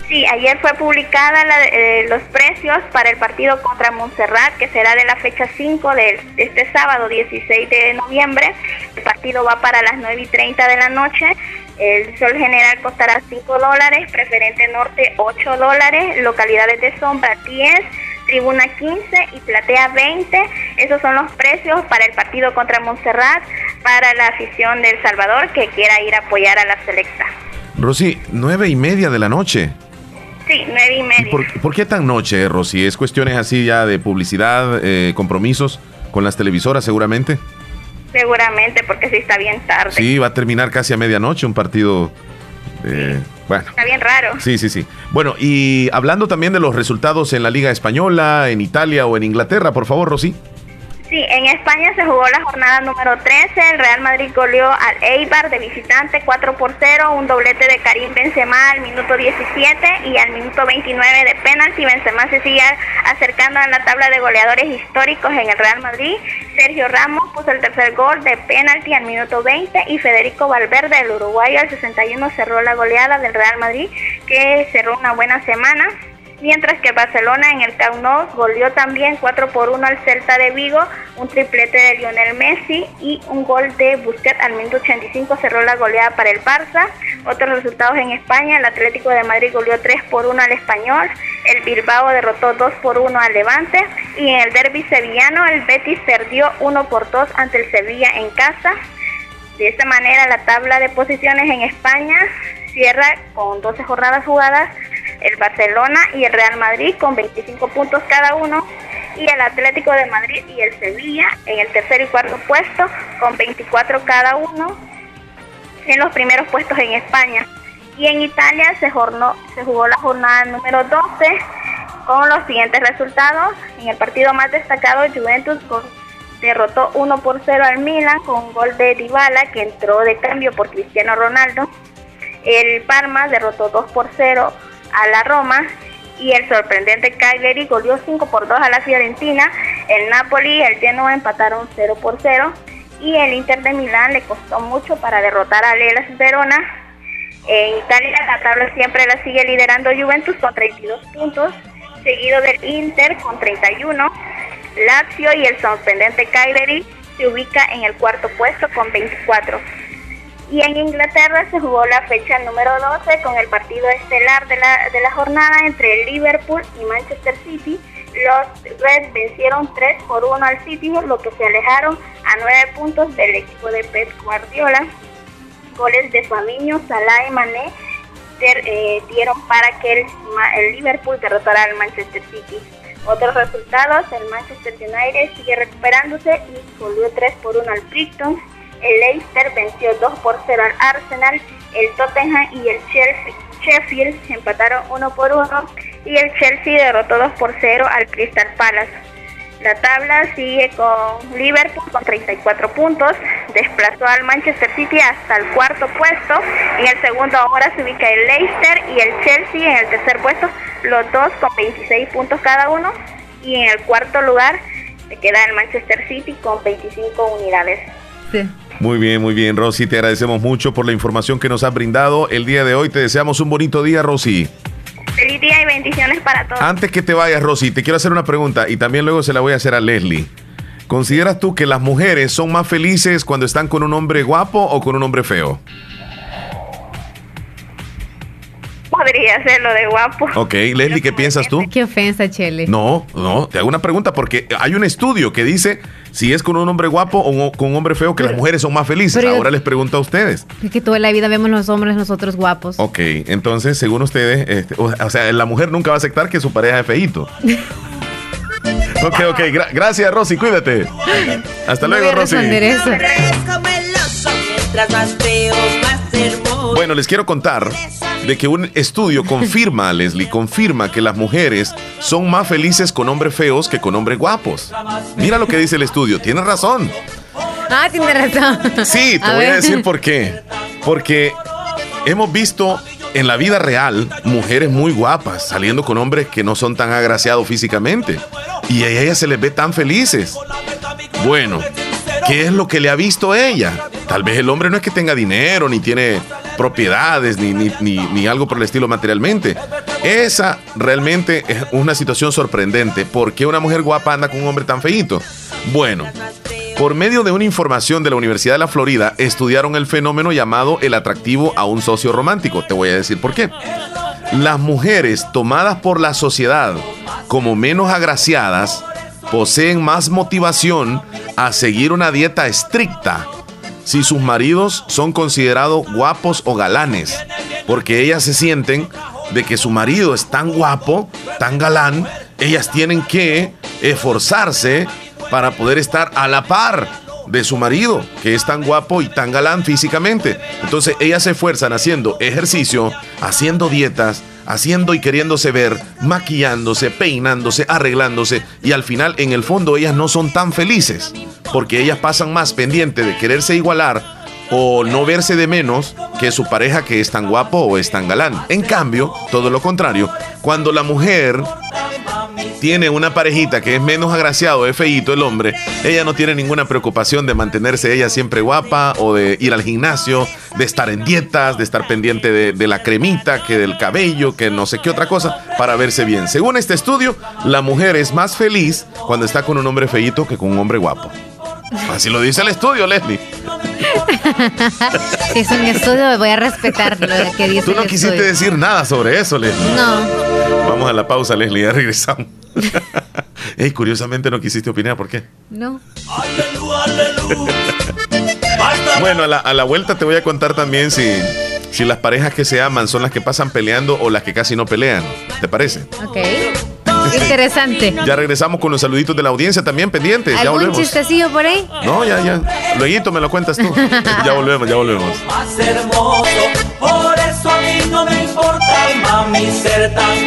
Sí, ayer fue publicada eh, los precios para el partido contra Montserrat, que será de la fecha 5 de este sábado 16 de noviembre. El partido va para las 9 y 30 de la noche. El sol general costará 5 dólares, preferente norte 8 dólares, localidades de sombra 10 Tribuna 15 y Platea 20. Esos son los precios para el partido contra Montserrat, para la afición del Salvador que quiera ir a apoyar a la selecta. Rosy, nueve y media de la noche. Sí, nueve y media. Por, qué tan noche, Rosy? ¿Es cuestiones así ya de publicidad, eh, compromisos con las televisoras seguramente? Seguramente, porque sí está bien tarde. Sí, va a terminar casi a medianoche un partido eh, bueno. Está bien raro. Sí, sí, sí. Bueno, y hablando también de los resultados en la Liga Española, en Italia o en Inglaterra, por favor, Rosy. Sí, en España se jugó la jornada número 13. El Real Madrid goleó al Eibar de visitante 4 por 0. Un doblete de Karim Benzema al minuto 17 y al minuto 29 de penalti. Benzema se sigue acercando a la tabla de goleadores históricos en el Real Madrid. Sergio Ramos puso el tercer gol de penalti al minuto 20 y Federico Valverde, el uruguayo, al 61 cerró la goleada del Real Madrid, que cerró una buena semana mientras que Barcelona en el Camp Nou también 4 por 1 al Celta de Vigo, un triplete de Lionel Messi y un gol de Busquets al minuto 85 cerró la goleada para el Barça. Otros resultados en España, el Atlético de Madrid goleó 3 por 1 al Español, el Bilbao derrotó 2 por 1 al Levante y en el derby sevillano el Betis perdió 1 por 2 ante el Sevilla en casa. De esta manera la tabla de posiciones en España cierra con 12 jornadas jugadas el Barcelona y el Real Madrid con 25 puntos cada uno y el Atlético de Madrid y el Sevilla en el tercer y cuarto puesto con 24 cada uno en los primeros puestos en España. Y en Italia se, se jugó la jornada número 12 con los siguientes resultados. En el partido más destacado, Juventus derrotó 1 por 0 al Milan con un gol de Dybala que entró de cambio por Cristiano Ronaldo. El Parma derrotó 2 por 0 a la Roma y el sorprendente Cagliari goleó 5 por 2 a la Fiorentina. El Napoli y el Genoa empataron 0 por 0 y el Inter de Milán le costó mucho para derrotar a Lelas Verona. En Italia la tabla siempre la sigue liderando Juventus con 32 puntos, seguido del Inter con 31. Lazio y el sorprendente Cagliari se ubica en el cuarto puesto con 24. Y en Inglaterra se jugó la fecha número 12 con el partido estelar de la, de la jornada entre Liverpool y Manchester City. Los Reds vencieron 3 por 1 al City, lo que se alejaron a 9 puntos del equipo de Pep Guardiola. Goles de Fabinho, Salah y Mané eh, dieron para que el, Liverpool derrotara al Manchester City. Otros resultados, el Manchester United sigue recuperándose y volvió 3 por 1 al Brighton el Leicester venció 2 por 0 al Arsenal, el Tottenham y el Chelsea, Sheffield empataron 1 por 1 y el Chelsea derrotó 2 por 0 al Crystal Palace. La tabla sigue con Liverpool con 34 puntos, desplazó al Manchester City hasta el cuarto puesto, en el segundo ahora se ubica el Leicester y el Chelsea en el tercer puesto, los dos con 26 puntos cada uno, y en el cuarto lugar se queda el Manchester City con 25 unidades. Muy bien, muy bien, Rosy. Te agradecemos mucho por la información que nos has brindado el día de hoy. Te deseamos un bonito día, Rosy. Feliz día y bendiciones para todos. Antes que te vayas, Rosy, te quiero hacer una pregunta y también luego se la voy a hacer a Leslie. ¿Consideras tú que las mujeres son más felices cuando están con un hombre guapo o con un hombre feo? Podría ser lo de guapo. Ok, Leslie, ¿qué piensas tú? Qué ofensa, Chele. No, no, te hago una pregunta porque hay un estudio que dice si es con un hombre guapo o con un hombre feo que las mujeres son más felices. Ahora les pregunto a ustedes. Es que toda la vida vemos los hombres nosotros guapos. Ok, entonces, según ustedes, este, o, sea, la mujer nunca va a aceptar que su pareja es feíto. ok, ok, gracias Rosy, cuídate. Hasta luego, Rosy. Bueno, les quiero contar de que un estudio confirma, Leslie, confirma que las mujeres son más felices con hombres feos que con hombres guapos. Mira lo que dice el estudio, tiene razón. Ah, tiene razón. Sí, te voy a decir por qué. Porque hemos visto en la vida real mujeres muy guapas saliendo con hombres que no son tan agraciados físicamente. Y a ellas se les ve tan felices. Bueno, ¿qué es lo que le ha visto ella? Tal vez el hombre no es que tenga dinero, ni tiene propiedades, ni, ni, ni, ni algo por el estilo materialmente. Esa realmente es una situación sorprendente. ¿Por qué una mujer guapa anda con un hombre tan feíto? Bueno, por medio de una información de la Universidad de la Florida, estudiaron el fenómeno llamado el atractivo a un socio romántico. Te voy a decir por qué. Las mujeres tomadas por la sociedad como menos agraciadas poseen más motivación a seguir una dieta estricta si sus maridos son considerados guapos o galanes, porque ellas se sienten de que su marido es tan guapo, tan galán, ellas tienen que esforzarse para poder estar a la par de su marido, que es tan guapo y tan galán físicamente. Entonces ellas se esfuerzan haciendo ejercicio, haciendo dietas, haciendo y queriéndose ver, maquillándose, peinándose, arreglándose y al final en el fondo ellas no son tan felices porque ellas pasan más pendiente de quererse igualar o no verse de menos que su pareja que es tan guapo o es tan galán. En cambio, todo lo contrario, cuando la mujer tiene una parejita que es menos agraciado, es feíto el hombre, ella no tiene ninguna preocupación de mantenerse ella siempre guapa o de ir al gimnasio, de estar en dietas, de estar pendiente de, de la cremita, que del cabello, que no sé qué otra cosa, para verse bien. Según este estudio, la mujer es más feliz cuando está con un hombre feíto que con un hombre guapo. Así lo dice el estudio, Leslie. Si es un estudio, voy a respetar lo que dice Tú no el quisiste estudio. decir nada sobre eso, Leslie. No. Vamos a la pausa, Leslie, ya regresamos. Ey, curiosamente no quisiste opinar, ¿por qué? No. Bueno, a la, a la vuelta te voy a contar también si, si las parejas que se aman son las que pasan peleando o las que casi no pelean. ¿Te parece? Ok. Interesante. Ya regresamos con los saluditos de la audiencia también pendientes. Ya ¿Algún volvemos. chistecillo por ahí? No, ya, ya. Luego me lo cuentas tú. ya volvemos, ya volvemos. más hermoso. Por eso a mí no me importa, mami, ser tan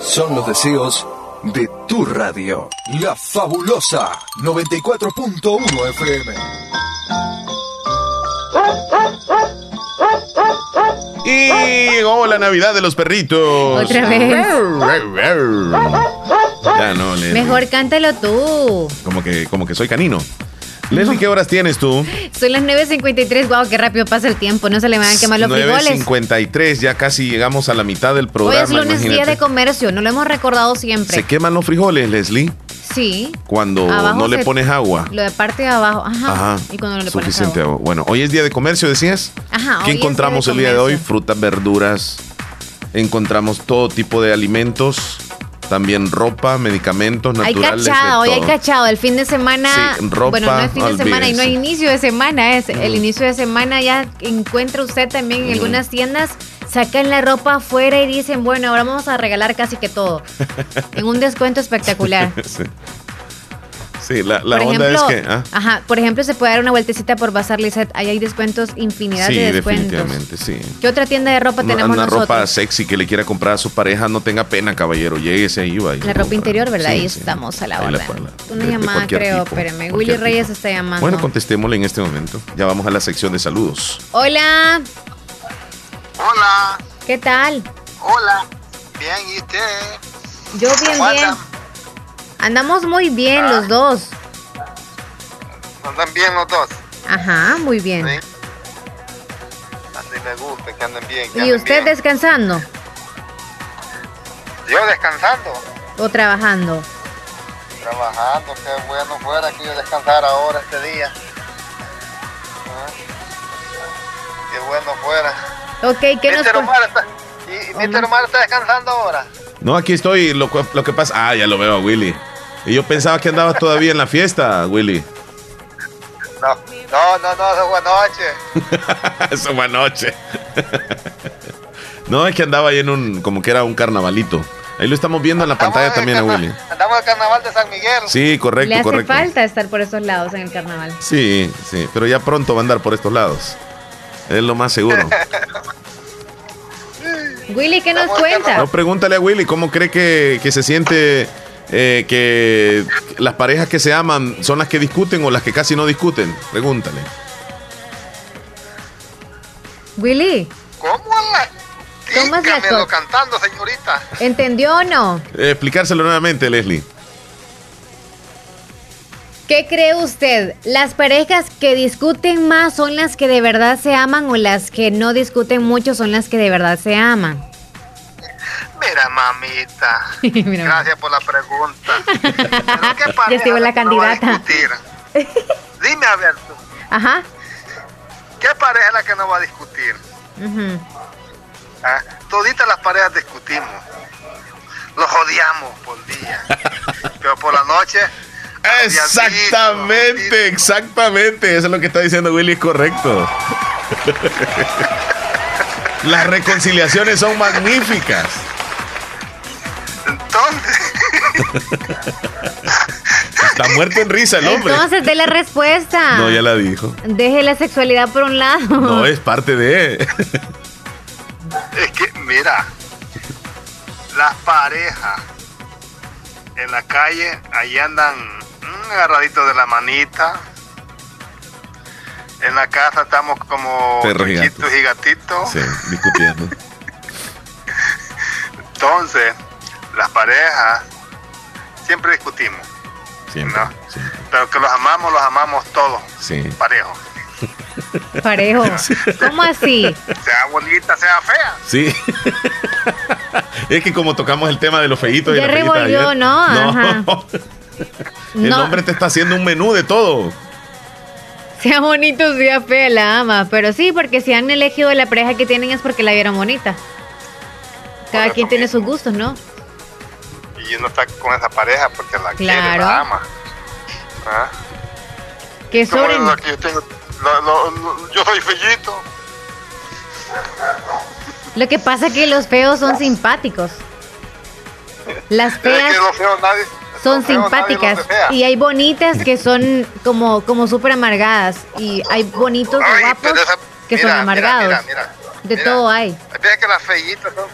Son los deseos de tu radio. La fabulosa 94.1 FM. Y llegó la Navidad de los perritos. Otra vez. Ya no, Leslie. Mejor cántalo tú. Como que, como que soy canino. Leslie, ¿qué horas tienes tú? Son las 9.53. Wow, qué rápido pasa el tiempo. No se le van a quemar los frijoles. 9.53, ya casi llegamos a la mitad del Hoy programa. es lunes día de comercio. No lo hemos recordado siempre. Se queman los frijoles, Leslie, Sí. cuando Abajo no le pones agua. Lo de parte de abajo. Ajá. Ajá. Y cuando no le pones Suficiente agua. agua. Bueno, hoy es día de comercio, decías. Ajá. ¿Qué hoy encontramos día el día de hoy? Frutas, verduras. Encontramos todo tipo de alimentos. También ropa, medicamentos Hay naturales. cachado, de hoy hay cachado. El fin de semana. Sí, ropa, bueno, no es fin de semana y no es inicio de semana. Es el inicio de semana. Ya encuentra usted también en algunas tiendas. Sacan la ropa afuera y dicen, bueno, ahora vamos a regalar casi que todo. en un descuento espectacular. sí. Sí, la, la por onda ejemplo, es que. ah, ajá, por ejemplo, se puede dar una vueltecita por Bazar Lizette. Ahí hay descuentos, infinidad sí, de descuentos. definitivamente, sí. ¿Qué otra tienda de ropa tenemos una nosotros? ropa sexy que le quiera comprar a su pareja, no tenga pena, caballero. Lléguese ahí, va. y La ropa interior, ¿verdad? Sí, Ahí sí. estamos a la puede- Una de- llamada, creo. tipo, Espérame. Willy Reyes está llamando. Bueno, contestémosle en este momento. Ya vamos a la sección de saludos. Hola. Hola. ¿Qué tal? Hola. Bien, ¿y usted? Yo bien, ¿Cómo bien. Andamos muy bien Ah. los dos. ¿Andan bien los dos? Ajá, muy bien. Sí. Así me gusta, que anden bien. que ¿Y anden usted bien. descansando Yo descansando. o trabajando? Trabajando, qué bueno fuera que yo descansara ahora este día. Ah, Qué bueno fuera. Ok, ¿qué nos Omar está, y, Mr. Omar está descansando ahora. No, aquí estoy. Lo, lo que pasa. Ah, ya lo veo a Willy. Y yo pensaba que andabas todavía en la fiesta, Willy. No, no, no, no, eso fue anoche. Eso fue anoche. no, es que andaba ahí en un. Como que era un carnavalito. Ahí lo estamos viendo en la pantalla también a Willy. Andamos el carnaval de San Miguel. Sí, correcto, Le hace correcto. falta estar por esos lados en el carnaval. Sí, sí, pero ya pronto va a andar por estos lados. Es lo más seguro. Willy, ¿qué nos cuenta? No, pregúntale a Willy cómo cree que, que se siente eh, que las parejas que se aman son las que discuten o las que casi no discuten. Pregúntale. Willy, ¿Cómo la? Cantando, señorita. ¿entendió o no? Eh, explicárselo nuevamente, Leslie. ¿Qué cree usted? ¿Las parejas que discuten más son las que de verdad se aman o las que no discuten mucho son las que de verdad se aman? Mira, mamita. Mira, Gracias por la pregunta. ¿qué Ya pareja estuvo la que no va a candidata. discutir? Dime, a ver, tú, Ajá. ¿qué pareja es la que no va a discutir? ¿Ah? Toditas las parejas discutimos. Los odiamos por día. Pero por la noche. Exactamente, exactamente. Eso es lo que está diciendo Willy, es correcto. Las reconciliaciones son magníficas. Está muerto en risa el hombre. Entonces, dé la respuesta. No, ya la dijo. Deje la sexualidad por un lado. No, es parte de. Es que, mira, las parejas en la calle, ahí andan mm, agarraditos de la manita. En la casa estamos como Perros y y gatitos. Sí, discutiendo. Entonces, las parejas siempre discutimos. Siempre. ¿no? Pero que los amamos, los amamos todos, Sí. parejos. Parejo. ¿Cómo así? Sea bonita, sea fea. Sí. es que como tocamos el tema de los feitos y Ya la revolvió, ayer- ¿no? Ajá. El No. hombre te está haciendo un menú de todo. Sea bonito, sea fea, la ama. Pero sí, porque si han elegido la pareja que tienen es porque la vieron bonita. Cada quien tiene sus gustos, ¿no? Y uno está con esa pareja porque la quiere, la ama. ¿Ah? ¿Cómo sobre. es lo que yo tengo? Yo soy fellito. Lo que pasa es que los feos son simpáticos. Las Es feas que los feos nadie. son simpáticas. Y hay bonitas que son como, como súper amargadas. Y hay bonitos y guapos esa- que mira, son amargados. mira, mira. De todo hay. Hay que las fellitas son.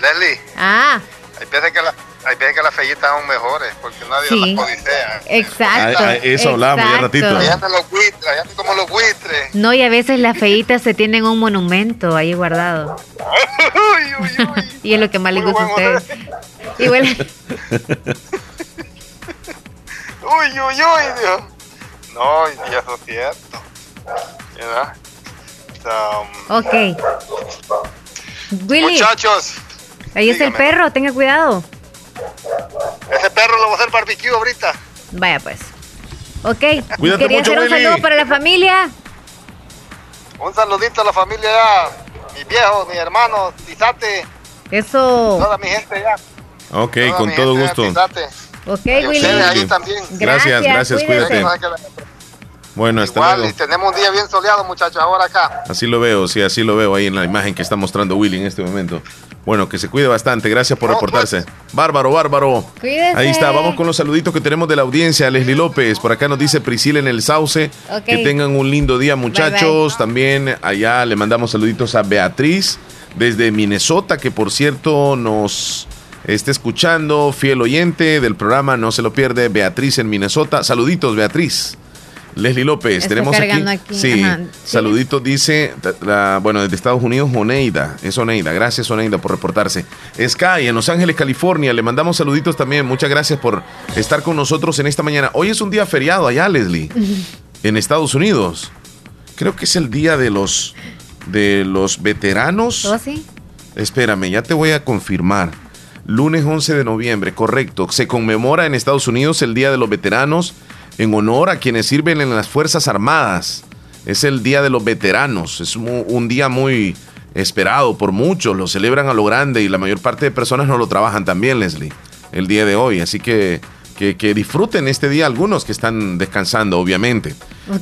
Leslie, Ah, hay que, la- hay veces que las fellitas son mejores porque nadie Sí. las codicea. exacto. Eso hablábamos ya ratito. Allá andan los buitres, allá andan como los buitres. No, y a veces las feitas se tienen un monumento ahí guardado. y es lo que más les gusta a ustedes. Igual, Uy, uy, uy, Dios. No, y eso es cierto. ¿Verdad? Um, ok. Willy, Muchachos, ahí está el perro, tenga cuidado. Ese perro lo va a hacer barbecue ahorita. Vaya pues. Ok, Cuídate quería mucho, hacer un Willy. saludo para la familia. Un saludito a la familia ya. Mis viejos, mis hermanos, Tizate, Eso. toda mi gente ya. Ok, Toda con todo gusto. Ok, Y Willy. ahí también. Gracias, gracias, cuídate. Bueno, hasta Igual, luego. y tenemos un día bien soleado, muchachos, ahora acá. Así lo veo, sí, así lo veo ahí en la imagen que está mostrando Willy en este momento. Bueno, que se cuide bastante, gracias por reportarse. Bárbaro, bárbaro. Cuídese. Ahí está, vamos con los saluditos que tenemos de la audiencia. Leslie López, por acá nos dice Priscila en el Sauce. Que tengan un lindo día, muchachos. También allá le mandamos saluditos a Beatriz desde Minnesota, que por cierto nos está escuchando, fiel oyente del programa, no se lo pierde. Beatriz en Minnesota. Saluditos, Beatriz. Leslie López, Está tenemos aquí. Sí, ajá. saluditos, dice, la- bueno, desde Estados Unidos, Oneida. Es Oneida. Gracias, Oneida, por reportarse. Sky, en Los Ángeles, California. Le mandamos saluditos también. Muchas gracias por estar con nosotros en esta mañana. Hoy es un día feriado allá, Leslie, en Estados Unidos. Creo que es el día de los, de los veteranos. ¿Oh, sí? Espérame, ya te voy a confirmar. Lunes 11 de noviembre, correcto. Se conmemora en Estados Unidos el Día de los Veteranos en honor a quienes sirven en las Fuerzas Armadas. Es el Día de los Veteranos. Es un día muy esperado por muchos. Lo celebran a lo grande y la mayor parte de personas no lo trabajan también, Leslie, el día de hoy. Así que, que, que disfruten este día algunos que están descansando, obviamente.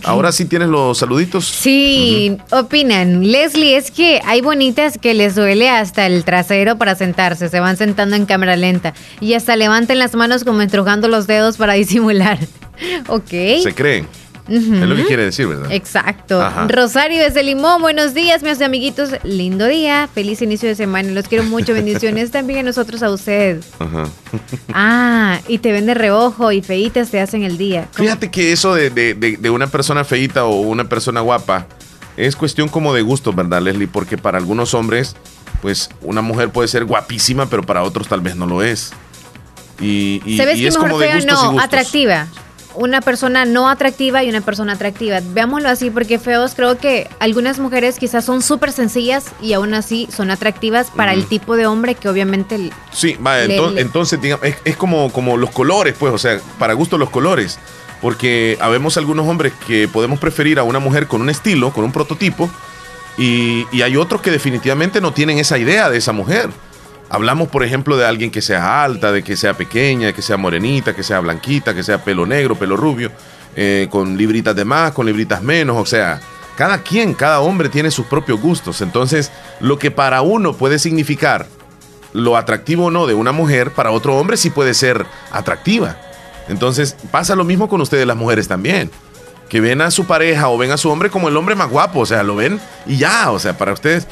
Ahora sí tienes los saluditos. Sí, opinan. Leslie, es que hay bonitas que les duele hasta el trasero para sentarse, se van sentando en cámara lenta y hasta levanten las manos como estrujando los dedos para disimular. ok. Se creen. Es lo que quiere decir, ¿verdad? Exacto. Ajá. Rosario desde Limón, buenos días, mis amiguitos. Lindo día, feliz inicio de semana. Los quiero mucho, bendiciones también a nosotros, a usted. Ajá. Ah, y te ven de reojo y feitas te hacen el día. Fíjate que eso de, de- de- de una persona feita o una persona guapa es cuestión como de gusto, ¿verdad, Leslie? Porque para algunos hombres, pues una mujer puede ser guapísima, pero para otros tal vez no lo es. Y, y- ¿Sabes y es mejor como de feo? No, atractiva. Una persona no atractiva y una persona atractiva. Veámoslo así, porque feos creo que algunas mujeres quizás son súper sencillas y aún así son atractivas para el tipo de hombre que obviamente... Sí, va, Le- ento- le- entonces digamos, es, es como, como los colores, pues, o sea, para gusto los colores. Porque habemos algunos hombres que podemos preferir a una mujer con un estilo, con un prototipo, y, y hay otros que definitivamente no tienen esa idea de esa mujer. Hablamos, por ejemplo, de alguien que sea alta, de que sea pequeña, que sea morenita, que sea blanquita, que sea pelo negro, pelo rubio, eh, con libritas de más, con libritas menos, o sea, cada quien, cada hombre tiene sus propios gustos. Entonces, lo que para uno puede significar lo atractivo o no de una mujer, para otro hombre sí puede ser atractiva. Entonces pasa lo mismo con ustedes las mujeres también. Que ven a su pareja o ven a su hombre como el hombre más guapo, o sea, lo ven y ya, o sea, para ustedes.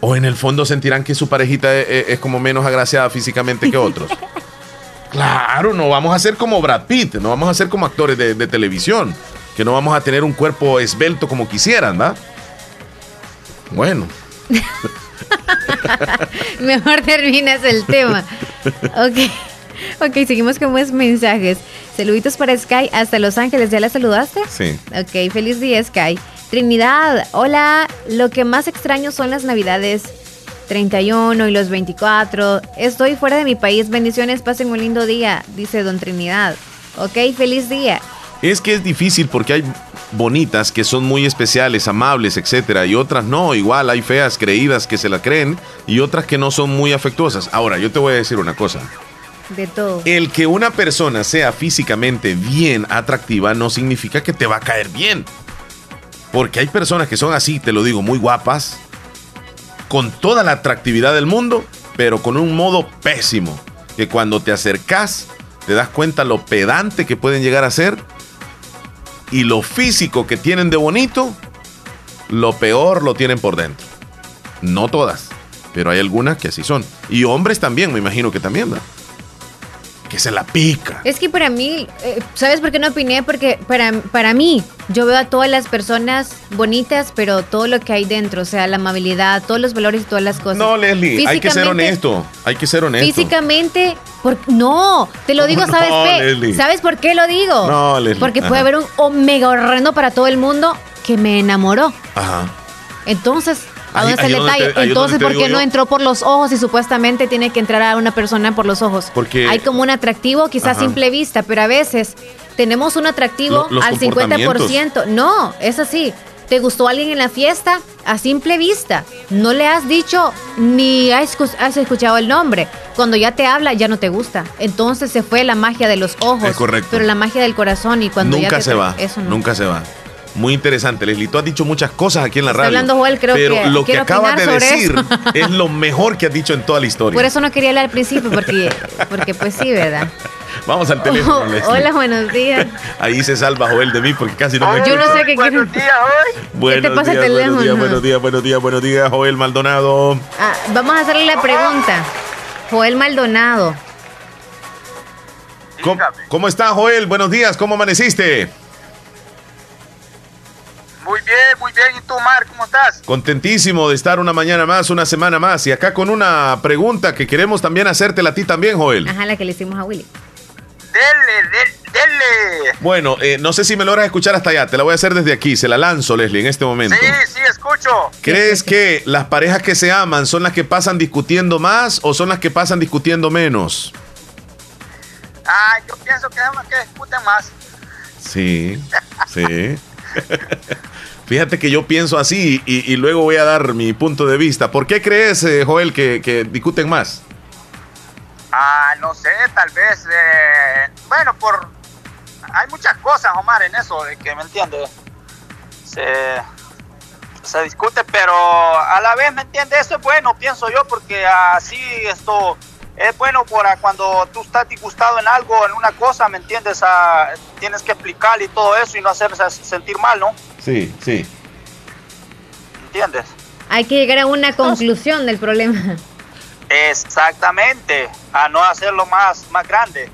O en el fondo sentirán que su parejita es, es- es como menos agraciada físicamente que otros. claro, no vamos a ser como Brad Pitt, no vamos a ser como actores de, de televisión, que no vamos a tener un cuerpo esbelto como quisieran, ¿va? Bueno, Mejor terminas el tema. Ok. Ok, seguimos con más mensajes. Saluditos para Sky hasta Los Ángeles. ¿Ya la saludaste? sí. Ok, feliz día, Sky. Trinidad, hola. Lo que más extraño son las navidades 31 y los 24. Estoy fuera de mi país. Bendiciones, pasen un lindo día, dice Don Trinidad. Ok, feliz día. Es que es difícil porque hay bonitas que son muy especiales, amables, etcétera, y otras no. Igual hay feas creídas que se la creen y otras que no son muy afectuosas. Ahora, yo te voy a decir una cosa. De todo. El que una persona sea físicamente bien atractiva no significa que te va a caer bien. Porque hay personas que son así, te lo digo, muy guapas, con toda la atractividad del mundo, pero con un modo pésimo. Que cuando te acercas, te das cuenta lo pedante que pueden llegar a ser y lo físico que tienen de bonito, lo peor lo tienen por dentro. No todas, pero hay algunas que así son. Y hombres también, me imagino que también, ¿verdad? Que se la pica. Es que para mí, eh, ¿sabes por qué no opiné? Porque para, para mí, yo veo a todas las personas bonitas, pero todo lo que hay dentro, o sea, la amabilidad, todos los valores y todas las cosas. No, Leslie, hay que ser honesto. Hay que ser honesto. Físicamente, por, no, te lo digo, ¿Cómo ¿sabes no, qué? Leslie? ¿Sabes por qué lo digo? No, Leslie, Porque puede haber un omega horrendo para todo el mundo que me enamoró. Ajá. Entonces, ¿a dónde detalle? te- Entonces, ¿por qué no yo. entró por los ojos y supuestamente tiene que entrar a una persona por los ojos? Porque- Hay como un atractivo, quizás a Ajá. simple vista, pero a veces tenemos un atractivo Lo- al 50%. No, es así. ¿Te gustó alguien en la fiesta? A simple vista. No le has dicho ni has, escu- has escuchado el nombre. Cuando ya te habla, ya no te gusta. Entonces se fue la magia de los ojos. Es correcto. Pero la magia del corazón y cuando ya Nunca te se va. Eso no. Nunca se va. Muy interesante, Leslie. Tú has dicho muchas cosas aquí en la Está radio. hablando Joel, creo pero que lo que acabas de decir eso. es lo mejor que has dicho en toda la historia. Por eso no quería hablar al principio, porque, porque pues sí, ¿verdad? Vamos al teléfono, Leslie. Hola, buenos días. Ahí se salva Joel de mí porque casi no me Yo no sé qué quiero. Buenos ¿Qué te pasa el días, buenos teléfono? días, buenos días, buenos días, buenos días, Joel Maldonado. Ah, vamos a hacerle la pregunta. Joel Maldonado. ¿Cómo, cómo está, Joel? Buenos días, ¿cómo amaneciste? Muy bien, muy bien. ¿Y tú, Mar, cómo estás? Contentísimo de estar una mañana más, una semana más. Y acá con una pregunta que queremos también hacértela a ti también, Joel. Ajá, la que le hicimos a Willy. Dele, dele, dele. Bueno, eh, no sé si me logras escuchar hasta allá. Te la voy a hacer desde aquí. Se la lanzo, Leslie, en este momento. Sí, sí, escucho. ¿Crees que las parejas que se aman son las que pasan discutiendo más o son las que pasan discutiendo menos? Ah, yo pienso que las que discuten más. Sí, sí. Fíjate que yo pienso así y, luego voy a dar mi punto de vista. ¿Por qué crees, eh, Joel, que, que discuten más? Ah, no sé, tal vez. eh, bueno, por. Hay muchas cosas, Omar, en eso, de que me entiendes. Se, se discute, pero a la vez, ¿me entiendes? Eso es bueno, pienso yo, porque así esto es bueno para cuando tú estás disgustado en algo, en una cosa, ¿me entiendes? Ah, tienes que explicar y todo eso y no hacerse sentir mal, ¿no? Sí, sí. ¿Entiendes? Hay que llegar a una conclusión del problema. Exactamente, a no hacerlo más, más grande.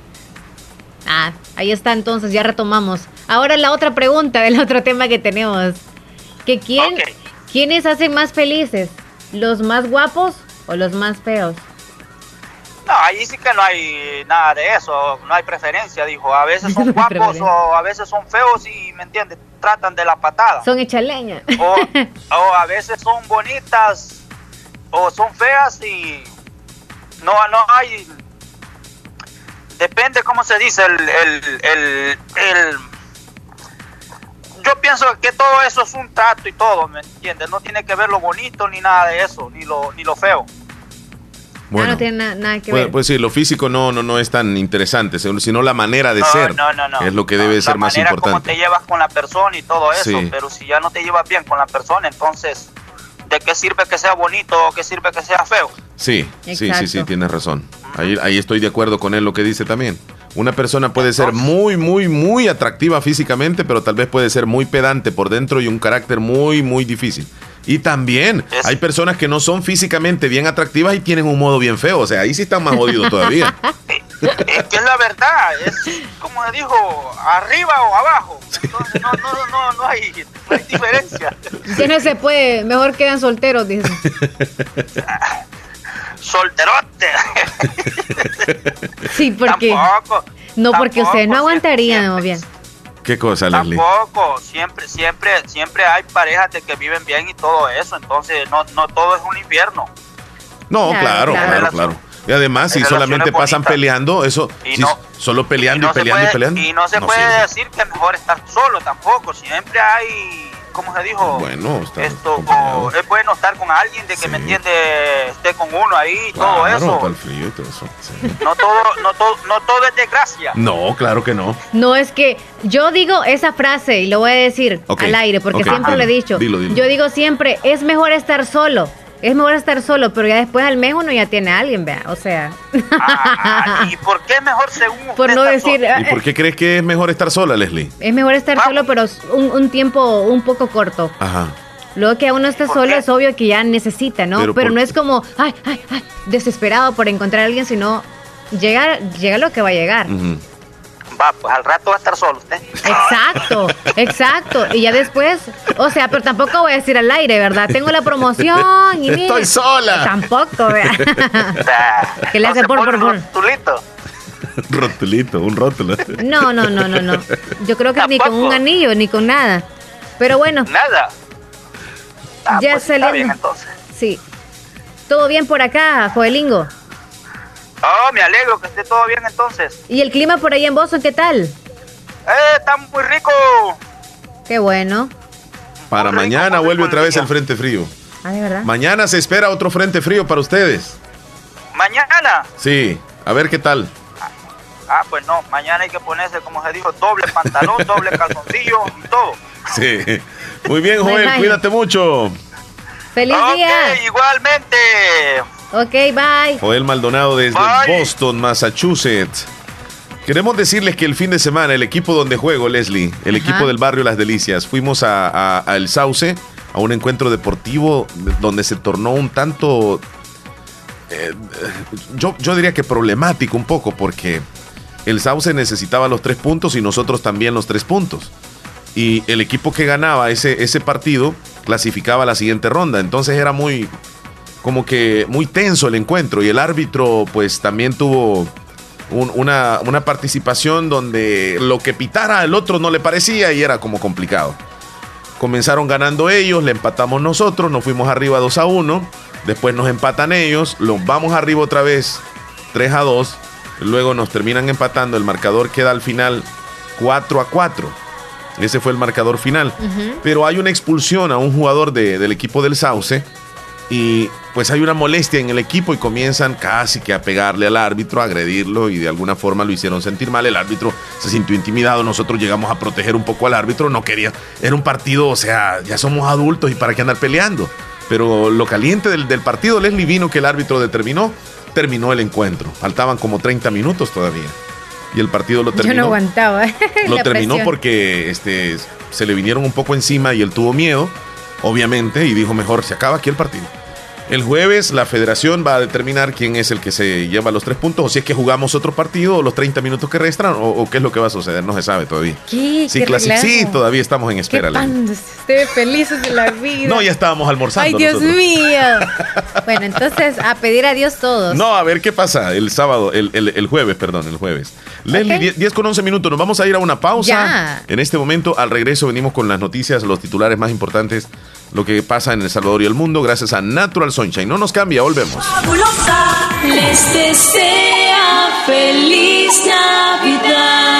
Ah, ahí está entonces, ya retomamos. Ahora la otra pregunta del otro tema que tenemos. Que quién, ¿Quiénes hacen más felices? ¿Los más guapos o los más feos? No, ahí sí que no hay nada de eso, no hay preferencia, dijo. A veces son guapos o a veces son feos y, ¿me entiendes? Tratan de la patada. Son echaleña. O, o a veces son bonitas o son feas y no, no hay... Depende cómo se dice el, el, el, el- Yo pienso que todo eso es un trato y todo, ¿me entiendes? No tiene que ver lo bonito ni nada de eso, ni lo, ni lo feo. Bueno, Ah, no tiene na- nada que pues, ver. pues sí, lo físico no, no, no es tan interesante, sino la manera de No, ser no, no, no. es lo que debe la ser más manera como importante. te llevas con la persona y todo eso, Sí. pero si ya no te llevas bien con la persona, entonces, ¿de qué sirve que sea bonito o qué sirve que sea feo? Sí, sí, sí, sí, Exacto. tienes razón. Ahí, ahí estoy de acuerdo con él lo que dice también. Una persona puede ser muy, muy, muy atractiva físicamente, pero tal vez puede ser muy pedante por dentro y un carácter muy, muy difícil. Y también hay personas que no son físicamente bien atractivas y tienen un modo bien feo. O sea, ahí sí están más jodidos todavía. Es que es la verdad, es como dijo, arriba o abajo. Entonces no, no, no, no hay, no hay diferencia. Ya no se puede, mejor quedan solteros, dice. Solterote. Sí, porque. Tampoco. No, porque ustedes no aguantarían, bien. ¿Qué cosa, Leslie? Tampoco, siempre, siempre, siempre hay parejas de que viven bien y todo eso, entonces no, no todo es un infierno. No, Claro, claro, claro. claro, claro. Y además, si solamente pasan bonitas. peleando, eso, Y si no- solo peleando y, no se peleando y puede- peleando. y no se no puede sirve. decir que es mejor estar solo tampoco, siempre hay, ¿cómo se dijo? Bueno, está Esto, o es bueno estar con alguien de que me entiende, esté con uno ahí y todo eso. para el frío y todo eso. sí. No todo, no todo, no todo es desgracia. No, claro que no. No, es que yo digo esa frase y lo voy a decir Ok, al aire porque siempre dilo, lo he dicho. dilo, dilo. Yo digo siempre, es mejor estar solo. Es mejor estar solo, pero ya después al mes uno ya tiene a alguien, vea. O sea, ¿Y por qué es mejor según por no decir, ¿Y por qué crees que es mejor estar sola, Leslie? es mejor estar solo, pero un, un tiempo un poco corto. Ajá. Luego que uno esté solo es obvio que ya necesita, ¿no? Pero Pero, por- no es como, ay, ay, ay, desesperado por encontrar a alguien, sino llega, llega lo que va a llegar. Ujú. Va, pues al rato va a estar solo usted. Exacto, exacto. Y ya después, o sea, pero tampoco voy a decir al aire, ¿verdad? Tengo la promoción y mira. Estoy sola. Tampoco, vea. que le hace por, por, por. Rotulito. Rotulito, un rótulo. No, no, no, no, no. Yo creo que ni con un anillo, ni con nada. Pero bueno. Nada. Ah, ya pues está saliendo. bien, entonces. Sí. Todo bien por acá, Joelingo. Oh, me alegro que esté todo bien entonces. ¿Y el clima por ahí en Boston qué tal? Eh, está muy rico. Qué bueno. Para mañana vuelve otra vez el frente frío. Ah, de verdad. Mañana se espera otro frente frío para ustedes. Mañana. Sí, a ver qué tal. Ah, pues no, mañana hay que ponerse, como se dijo, doble pantalón, doble calzoncillo y todo. Sí. Muy bien, Joel, cuídate mucho. ¡Feliz día! Igualmente. Ok, bye. Joel Maldonado desde Bye. Boston, Massachusetts. Queremos decirles que el fin de semana el equipo donde juego, Leslie, el Ajá. equipo del barrio Las Delicias, fuimos a, a- a El Sauce, a un encuentro deportivo donde se tornó un tanto, eh, yo, yo diría que problemático un poco, porque el Sauce necesitaba los tres puntos y nosotros también los tres puntos. Y el equipo que ganaba ese, ese partido clasificaba a la siguiente ronda. Entonces era muy, como que muy tenso el encuentro y el árbitro pues también tuvo un- una, una participación donde lo que pitara al otro no le parecía y era como complicado. Comenzaron ganando ellos, le empatamos nosotros, nos fuimos arriba 2 a 1. Después nos empatan ellos, los vamos arriba otra vez 3 a 2. Luego nos terminan empatando, el marcador queda al final 4 a 4. Ese fue el marcador final. Pero hay una expulsión a un jugador de- del equipo del Sauce y pues hay una molestia en el equipo y comienzan casi que a pegarle al árbitro, a agredirlo y de alguna forma lo hicieron sentir mal. El árbitro se sintió intimidado, nosotros llegamos a proteger un poco al árbitro, no quería, era un partido, o sea, ya somos adultos y para qué andar peleando. Pero lo caliente del, del partido, Leslie vino que el árbitro determinó, terminó el encuentro. Faltaban como 30 minutos todavía. Y el partido lo Yo no terminó aguantaba. lo terminó presión. porque este, se le vinieron un poco encima y él tuvo miedo, obviamente, y dijo mejor, se acaba aquí el partido. El jueves la federación va a determinar quién es el que se lleva los tres puntos, o si es que jugamos otro partido, o los 30 minutos que restan, o, o qué es lo que va a suceder, no se sabe todavía. ¿Qué? Sí, todavía estamos en espera. Felices de la vida. No, ya estábamos almorzando. Ay, Dios nosotros. mío. Bueno, entonces, a pedir a Dios todos. No, a ver qué pasa el sábado, el, el- el jueves, perdón, el jueves. Leslie, 10, 10 con 11 minutos, nos vamos a ir a una pausa. Ya. En este momento, al regreso, venimos con las noticias, los titulares más importantes, lo que pasa en El Salvador y el mundo, gracias a Natural Sunshine. No nos cambia, volvemos. Fabulosa les desea feliz Navidad.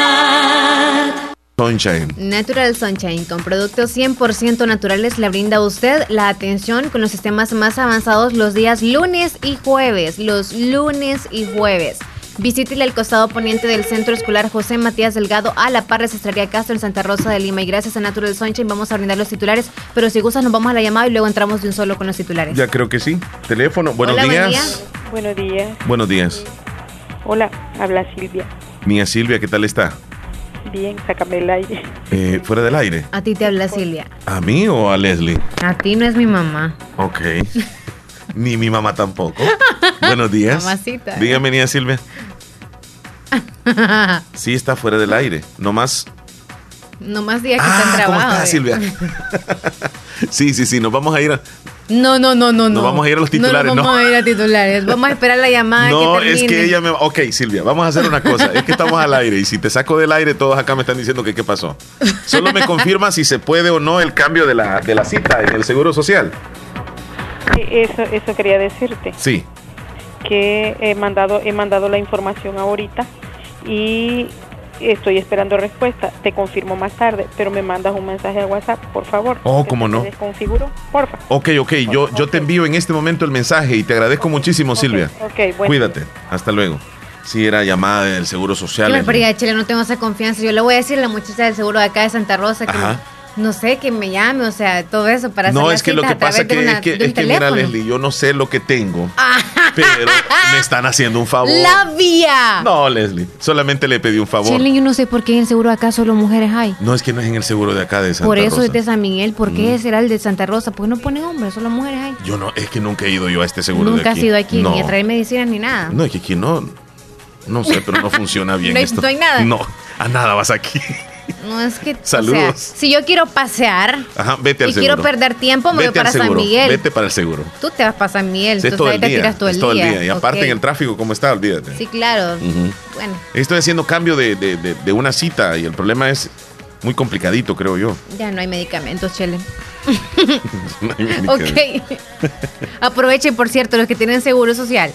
Sunshine. Natural Sunshine, con productos 100% naturales, le brinda a usted la atención con los sistemas más avanzados los días lunes y jueves. Los lunes y jueves. Visítele al costado poniente del Centro Escolar José Matías Delgado a la par de Cestrería Castro en Santa Rosa de Lima. Y gracias a Natural Sunshine vamos a brindar los titulares, pero si gustas nos vamos a la llamada y luego entramos de un solo con los titulares. Ya creo que sí. Teléfono, buenos Hola, buen días. Buenos días. Buenos días. Hola, habla Silvia. Mía Silvia, ¿qué tal está? Bien, sácame el aire. Eh, ¿Fuera del aire? A ti te habla Silvia. ¿A mí o a Leslie? A ti no es mi mamá. Ok. Ni mi mamá tampoco. Buenos días. Mamacita. Dígame, Mía Silvia. Sí, está fuera del aire. No más. no más días que Ah, está en ¿cómo está, eh. Silvia? Sí, sí, sí. Nos vamos a ir a. No, no, no, no, no. Vamos a ir a los titulares, No, ¿no? nos vamos a ir a titulares. Vamos a esperar la llamada No, que termine. es que ella me. Ok, Silvia, vamos a hacer una cosa. Es que estamos al aire y si te saco del aire, todos acá me están diciendo que qué pasó. Solo me confirma si se puede o no el cambio de la, de la cita en el seguro social. Eso, eso quería decirte, Sí. que he mandado, he mandado la información ahorita y estoy esperando respuesta. Te confirmo más tarde, pero me mandas un mensaje a WhatsApp, por favor. Oh, cómo no. Desconfiguro, porfa. Ok, ok. Yo, yo te envío en este momento el mensaje y te agradezco muchísimo, Silvia. Ok, bueno. Cuídate. Hasta luego. Sí, era llamada del seguro social. Yo me paría, Chile, no tengo esa confianza. Yo le voy a decir a la muchacha del seguro de acá de Santa Rosa que, Ajá. No sé, que me llame, o sea, todo eso para No, es que lo que pasa de que, una- es que, de es que mira. Leslie, yo no sé lo que tengo, pero me están haciendo un favor. ¡La vía! No, Leslie, solamente le pedí un favor. Chile, yo no sé por qué en el seguro de acá solo mujeres hay. No es que no es en el seguro de acá de Santa por eso Rosa. es de San Miguel. ¿Por qué será el de Santa Rosa? ¿Por qué no ponen hombres? Solo mujeres hay. Yo no, es que nunca he ido yo a este seguro de Nunca aquí. has ido aquí no. ni a traer medicinas ni nada. No, es que aquí no, no sé, pero no funciona bien No esto. no hay nada. No, a nada vas aquí. No es que. Saludos. O sea, si yo quiero pasear Ajá, vete al y seguro. quiero perder tiempo, me voy Vete para San Miguel. Vete para el seguro. Tú te vas para San Miguel, Sí, es todo te tiras todo es el todo día. el día. Y aparte en el tráfico, ¿cómo está? Olvídate. Sí, claro. Bueno, Estoy haciendo cambio de, de- de- de una cita y el problema es muy complicadito, creo yo. ya no hay medicamentos, Chele. No hay medicamento. Ok. aprovechen, por cierto, los que tienen seguro social.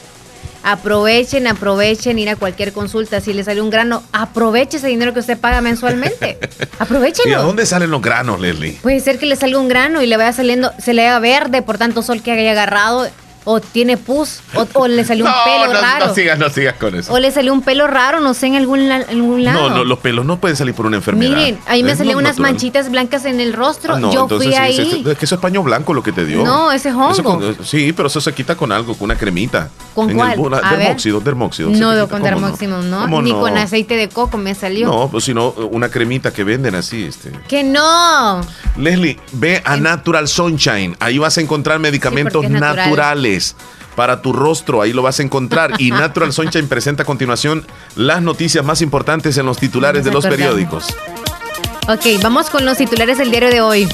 Aprovechen, aprovechen ir a cualquier consulta. Si le sale un grano, aproveche ese dinero que usted paga mensualmente. ¿Y a Aprovechenlo. dónde salen los granos, Leslie? Puede ser que le salga un grano y le vaya saliendo, se le haga verde por tanto sol que haya agarrado, o tiene pus, o, o le salió un pelo no, raro. no sigas, no sigas con eso. O le salió un pelo raro, no sé, en algún, en algún lado. No, no, los pelos no pueden salir por una enfermedad. Miren, ahí me salían unas natural. manchitas blancas en el rostro. Ah, no, Yo entonces fui sí, ahí. sí, es que eso es paño blanco lo que te dio. No, ese es hongo. Eso con- sí, pero eso se quita con algo, con una cremita. ¿Con En cuál? El, ver. dermóxido, dermóxido. no, quita, con ¿cómo dermoximum, no. ¿Cómo Ni no? con aceite de coco me salió. No, pues sino una cremita que venden así, este. Que no. Leslie, ve a Natural Sunshine. Ahí vas a encontrar medicamentos porque es para tu rostro. Ahí lo vas a encontrar. Y Natural Sunshine presenta a continuación las noticias más importantes en los titulares de los periódicos. Ok, vamos con los titulares del diario de hoy.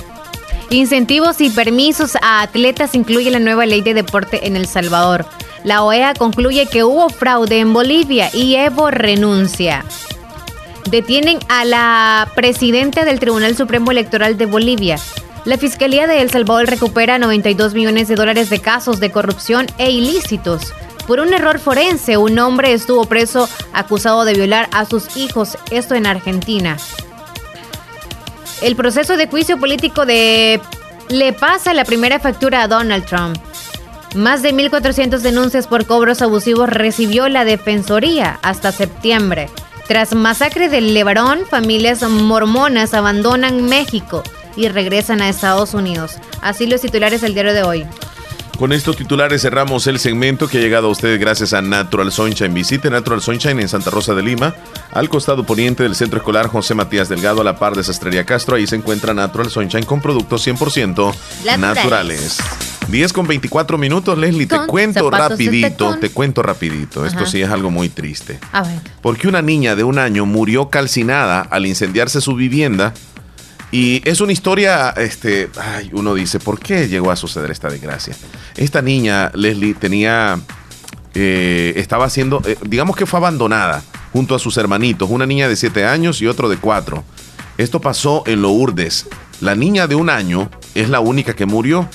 Incentivos y permisos a atletas incluye la nueva ley de deporte en El Salvador. La OEA concluye que hubo fraude en Bolivia y Evo renuncia. Detienen a la presidenta del Tribunal Supremo Electoral de Bolivia. La Fiscalía de El Salvador recupera 92 millones de dólares de casos de corrupción e ilícitos. Por un error forense, un hombre estuvo preso acusado de violar a sus hijos, esto en Argentina. El proceso de juicio político de le pasa la primera factura a Donald Trump. Más de 1.400 denuncias por cobros abusivos recibió la Defensoría hasta septiembre. Tras masacre del Levarón, familias mormonas abandonan México y regresan a Estados Unidos. Así los titulares del diario de hoy. Con estos titulares cerramos el segmento que ha llegado a ustedes gracias a Natural Sunshine. Visite Natural Sunshine en Santa Rosa de Lima, al costado poniente del Centro Escolar José Matías Delgado, a la par de Sastrería Castro. Ahí se encuentra Natural Sunshine con productos 100% Naturales. naturales. 10 con 24 minutos, Leslie. Te cuento de rapidito, te cuento rapidito. Esto sí es algo muy triste. A ver. Porque una niña de un año murió calcinada al incendiarse su vivienda. Y es una historia, este, ay, uno dice, ¿por qué llegó a suceder esta desgracia? Esta niña, Leslie, tenía, eh, estaba haciendo, eh, digamos que fue abandonada junto a sus hermanitos, una niña de 7 años y otro de 4. Esto pasó en Lourdes. La niña de un año es la única que murió.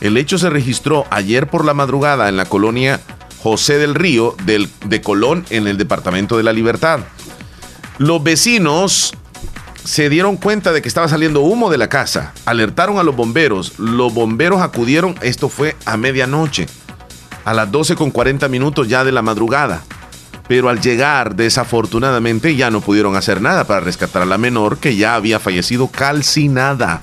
El hecho se registró ayer por la madrugada en la colonia José del Río del, de Colón en el departamento de la Libertad. Los vecinos se dieron cuenta de que estaba saliendo humo de la casa, alertaron a los bomberos, los bomberos acudieron, esto fue a medianoche, a las 12 con 40 minutos ya de la madrugada. Pero al llegar, desafortunadamente, ya no pudieron hacer nada para rescatar a la menor que ya había fallecido calcinada.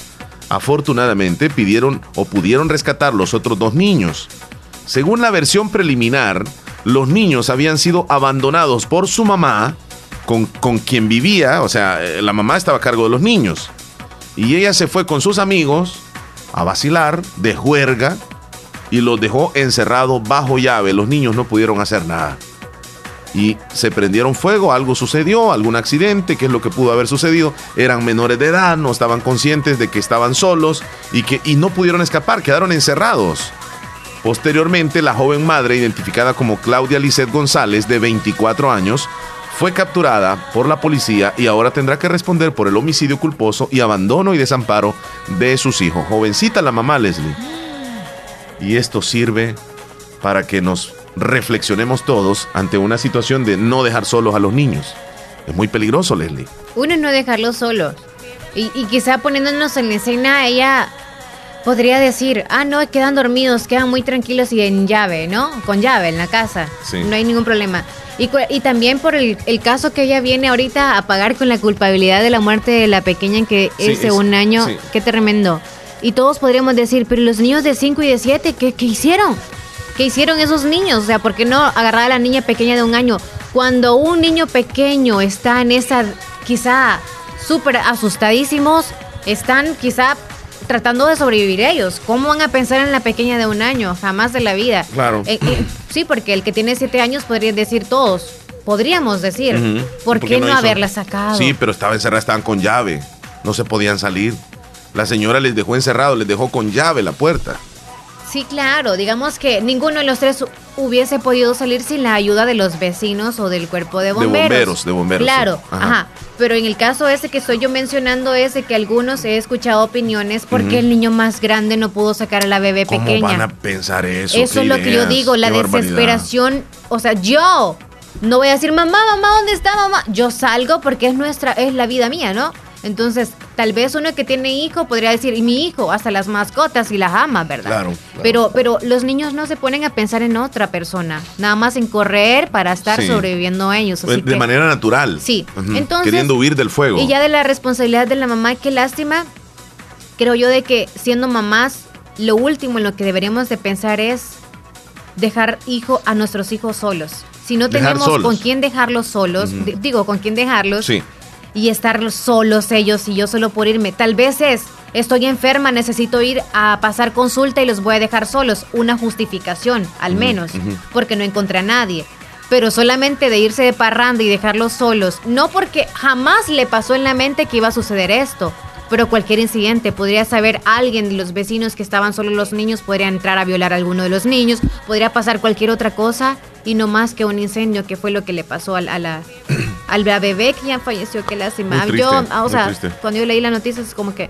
Afortunadamente pidieron o pudieron rescatar los otros dos niños. Según la versión preliminar, los niños habían sido abandonados por su mamá, con, con quien vivía, o sea, eh, la mamá estaba a cargo de los niños. Y ella se fue con sus amigos a vacilar, de juerga, y los dejó encerrados bajo llave. Los niños no pudieron hacer nada. Y se prendieron fuego, algo sucedió, algún accidente, qué es lo que pudo haber sucedido. Eran menores de edad, no estaban conscientes de que estaban solos y, que, y no pudieron escapar, quedaron encerrados. Posteriormente, la joven madre, identificada como Claudia Lisset González, de 24 años, fue capturada por la policía y ahora tendrá que responder por el homicidio culposo y abandono y desamparo de sus hijos. Jovencita la mamá Leslie. Y esto sirve para que nos reflexionemos todos ante una situación de no dejar solos a los niños. Es muy peligroso, Leslie. Uno es no dejarlos solos. Y, y quizá poniéndonos en escena, ella podría decir, ah, no, quedan dormidos, quedan muy tranquilos y en llave, ¿no? Con llave en la casa. Sí. No hay ningún problema. Y, y también por el, el caso que ella viene ahorita a pagar con la culpabilidad de la muerte de la pequeña en que Sí, es de es- un año. sí. Qué tremendo. Y todos podríamos decir, pero los niños de 5 y de 7, ¿qué, ¿qué hicieron? ¿Qué hicieron esos niños? O sea, ¿por qué no agarrar a la niña pequeña de un año? Cuando un niño pequeño está en esa, quizá súper asustadísimos, están quizá tratando de sobrevivir ellos. ¿Cómo van a pensar en la pequeña de un año? Jamás de la vida. Claro. Eh, eh, sí, porque el que tiene siete años podría decir todos. Podríamos decir. ¿Por qué no, hizo? haberla sacado? Sí, pero estaba encerrada, estaban con llave. No se podían salir. La señora les dejó encerrados, les dejó con llave la puerta. Sí, claro. Digamos que ninguno de los tres hubiese podido salir sin la ayuda de los vecinos o del cuerpo de bomberos. bomberos, de bomberos, Claro, sí. Ajá. ajá. Pero en el caso ese que estoy yo mencionando es de que algunos he escuchado opiniones porque el niño más grande no pudo sacar a la bebé ¿Cómo pequeña. van a pensar eso? Eso ¿Qué es lo que yo digo, la barbaridad. desesperación. O sea, yo no voy a decir, mamá, mamá, ¿dónde está mamá? Yo salgo porque es nuestra, es la vida mía, ¿no? Entonces, tal vez uno que tiene hijo podría decir, y mi hijo, hasta las mascotas y las ama, ¿verdad? Claro, claro. Pero, pero los niños no se ponen a pensar en otra persona, nada más en correr para estar Sí. sobreviviendo ellos. así Pues, de que- manera natural. Sí. Entonces- Queriendo huir del fuego. y ya de la responsabilidad de la mamá, qué lástima. Creo yo de que siendo mamás, lo último en lo que deberíamos de pensar es dejar hijo a nuestros hijos solos. Si no Dejar tenemos solos. con quién dejarlos solos, digo, con quién dejarlos Sí. Y estar solos ellos y yo solo por irme. Tal vez es, estoy enferma, necesito ir a pasar consulta y los voy a dejar solos. Una justificación, al menos, porque no encontré a nadie. Pero solamente de irse de parranda y dejarlos solos, no porque jamás le pasó en la mente que iba a suceder esto. Pero cualquier incidente, podría saber alguien de los vecinos que estaban solo los niños, podría entrar a violar a alguno de los niños, podría pasar cualquier otra cosa y no más que un incendio, que fue lo que le pasó al, a la, al bebé que ya falleció, que lástima. Yo, ah, o sea, triste. cuando yo leí la noticia es como que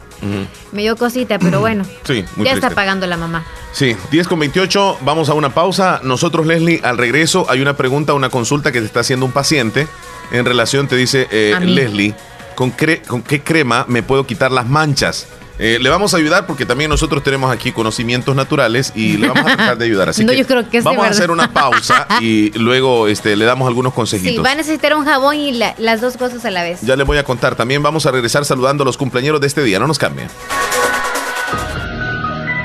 me dio cosita, pero bueno, Sí, muy ya triste. está pagando la mamá. Sí, 10 con 28, vamos a una pausa. Nosotros, Leslie, al regreso hay una pregunta, una consulta que te está haciendo un paciente. En relación, te dice eh, A. Leslie, ¿con, cre- ¿con qué crema me puedo quitar las manchas? Eh, le vamos a ayudar porque también nosotros tenemos aquí conocimientos naturales y le vamos a tratar de ayudar. Así No, que yo creo que vamos a hacer una pausa y luego este, le damos algunos Sí, consejitos. va a necesitar un jabón y la- las dos cosas a la vez. Ya les voy a contar. También vamos a regresar saludando a los cumpleaños de este día. No nos cambien.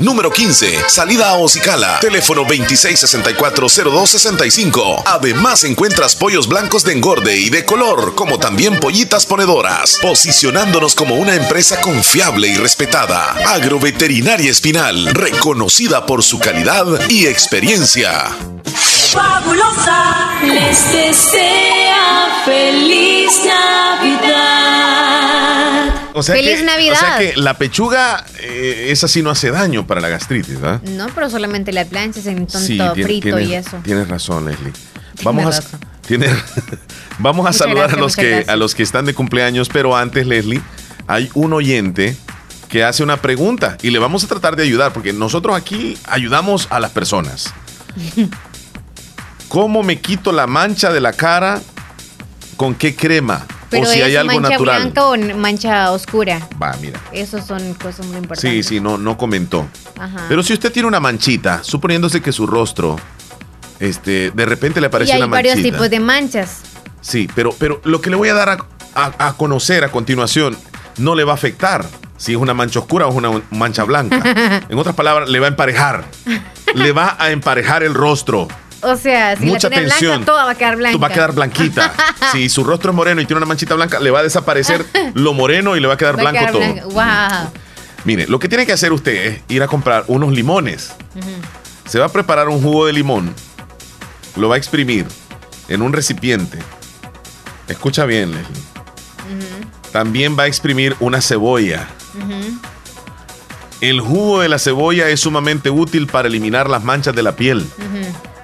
número 15, salida a Ocicala, teléfono 2664-0265. Además encuentras pollos blancos de engorde y de color, como también pollitas ponedoras, posicionándonos como una empresa confiable y respetada. Agroveterinaria Espinal, reconocida por su calidad y experiencia. Fabulosa les desea feliz Navidad. O sea ¡Feliz que, Navidad! O sea que la pechuga, eh, esa sí no hace daño para la gastritis, ¿verdad? No, pero solamente la plancha en tonto Sí, tiene- frito tienes, y eso. Tienes razón, Leslie. Vamos a, razón. tiene- vamos a Muchas saludar gracias, a los que gracias. a los que están de cumpleaños, pero antes, Leslie, hay un oyente que hace una pregunta y le vamos a tratar de ayudar porque nosotros aquí ayudamos a las personas. ¿Cómo me quito la mancha de la cara? ¿Con qué crema? Pero o si es hay algo mancha natural. blanca o mancha oscura. Va, mira. Esos son cosas muy Sí, importantes. sí, no, no comentó. Ajá. Pero si usted tiene una manchita, suponiéndose que su rostro, este, de repente le y aparece hay una manchita. varios tipos de manchas. Sí, pero, pero lo que le voy a dar a, a- a conocer a continuación no le va a afectar si es una mancha oscura o es una mancha blanca. en otras palabras, le va a emparejar. le va a emparejar el rostro. O sea, si Mucha la tiene tensión. blanca, toda va a quedar blanca. Va a quedar blanquita. si su rostro es moreno y tiene una manchita blanca, le va a desaparecer lo moreno y le va a quedar Va a blanco quedar todo. blanca. Wow. Mire, lo que tiene que hacer usted es ir a comprar unos limones. Se va a preparar un jugo de limón. Lo va a exprimir en un recipiente. Escucha bien, Leslie. También va a exprimir una cebolla. El jugo de la cebolla es sumamente útil para eliminar las manchas de la piel.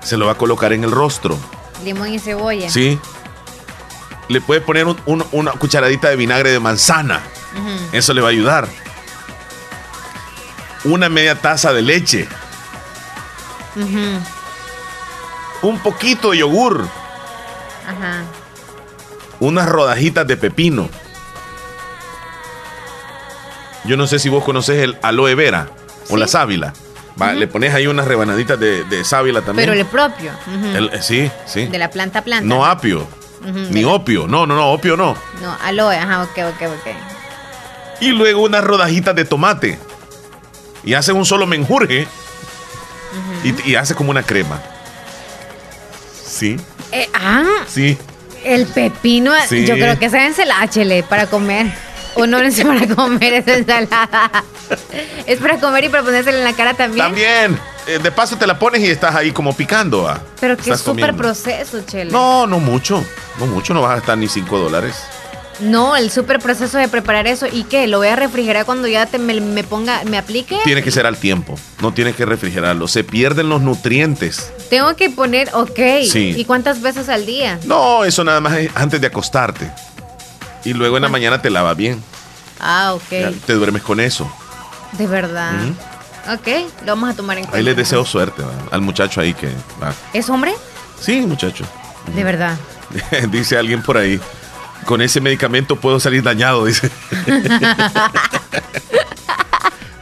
Se lo va a colocar en el rostro. Limón y cebolla. ¿Sí? Le puede poner un- un- una cucharadita de vinagre de manzana. Eso le va a ayudar. Una media taza de leche. Un poquito de yogur. Ajá. Unas rodajitas de pepino. Yo no sé si vos conoces el aloe vera o la sábila. Va, Le pones ahí unas rebanaditas de, de sábila también. Pero el propio. El- eh, sí, sí. De la planta a planta. No apio. Ni la- opio. No, no, no, opio no. No, aloe. Ajá, ok, ok, ok. Y luego unas rodajitas de tomate. Y hace un solo menjurje. y, y hace como una crema. Sí, Eh, ah, sí. el pepino. Sí. Yo creo que esa es ensalada, chele, para comer. O no es para comer esa ensalada. es para comer y para ponérsela en la cara también. También. eh, de paso te la pones y estás ahí como picando. ah. Pero es súper proceso, chele. No, no mucho. No mucho, no vas a gastar ni 5 dólares. No, el súper proceso de preparar eso. ¿Y qué? ¿Lo voy a refrigerar cuando ya te, me, me ponga, me aplique? Tiene que ser al tiempo. No tienes que refrigerarlo. Se pierden los nutrientes. Tengo que poner, ok. Sí. ¿Y cuántas veces al día? No, eso nada más es antes de acostarte. Y luego en la mañana te lavas bien. Ah, ok. Ya te duermes con eso. De verdad. Ujú. Ok, lo vamos a tomar en cuenta. Ahí les deseo suerte al muchacho ahí que va. ¿Es hombre? Sí, muchacho. De verdad. dice alguien por ahí. Con ese medicamento puedo salir dañado, dice.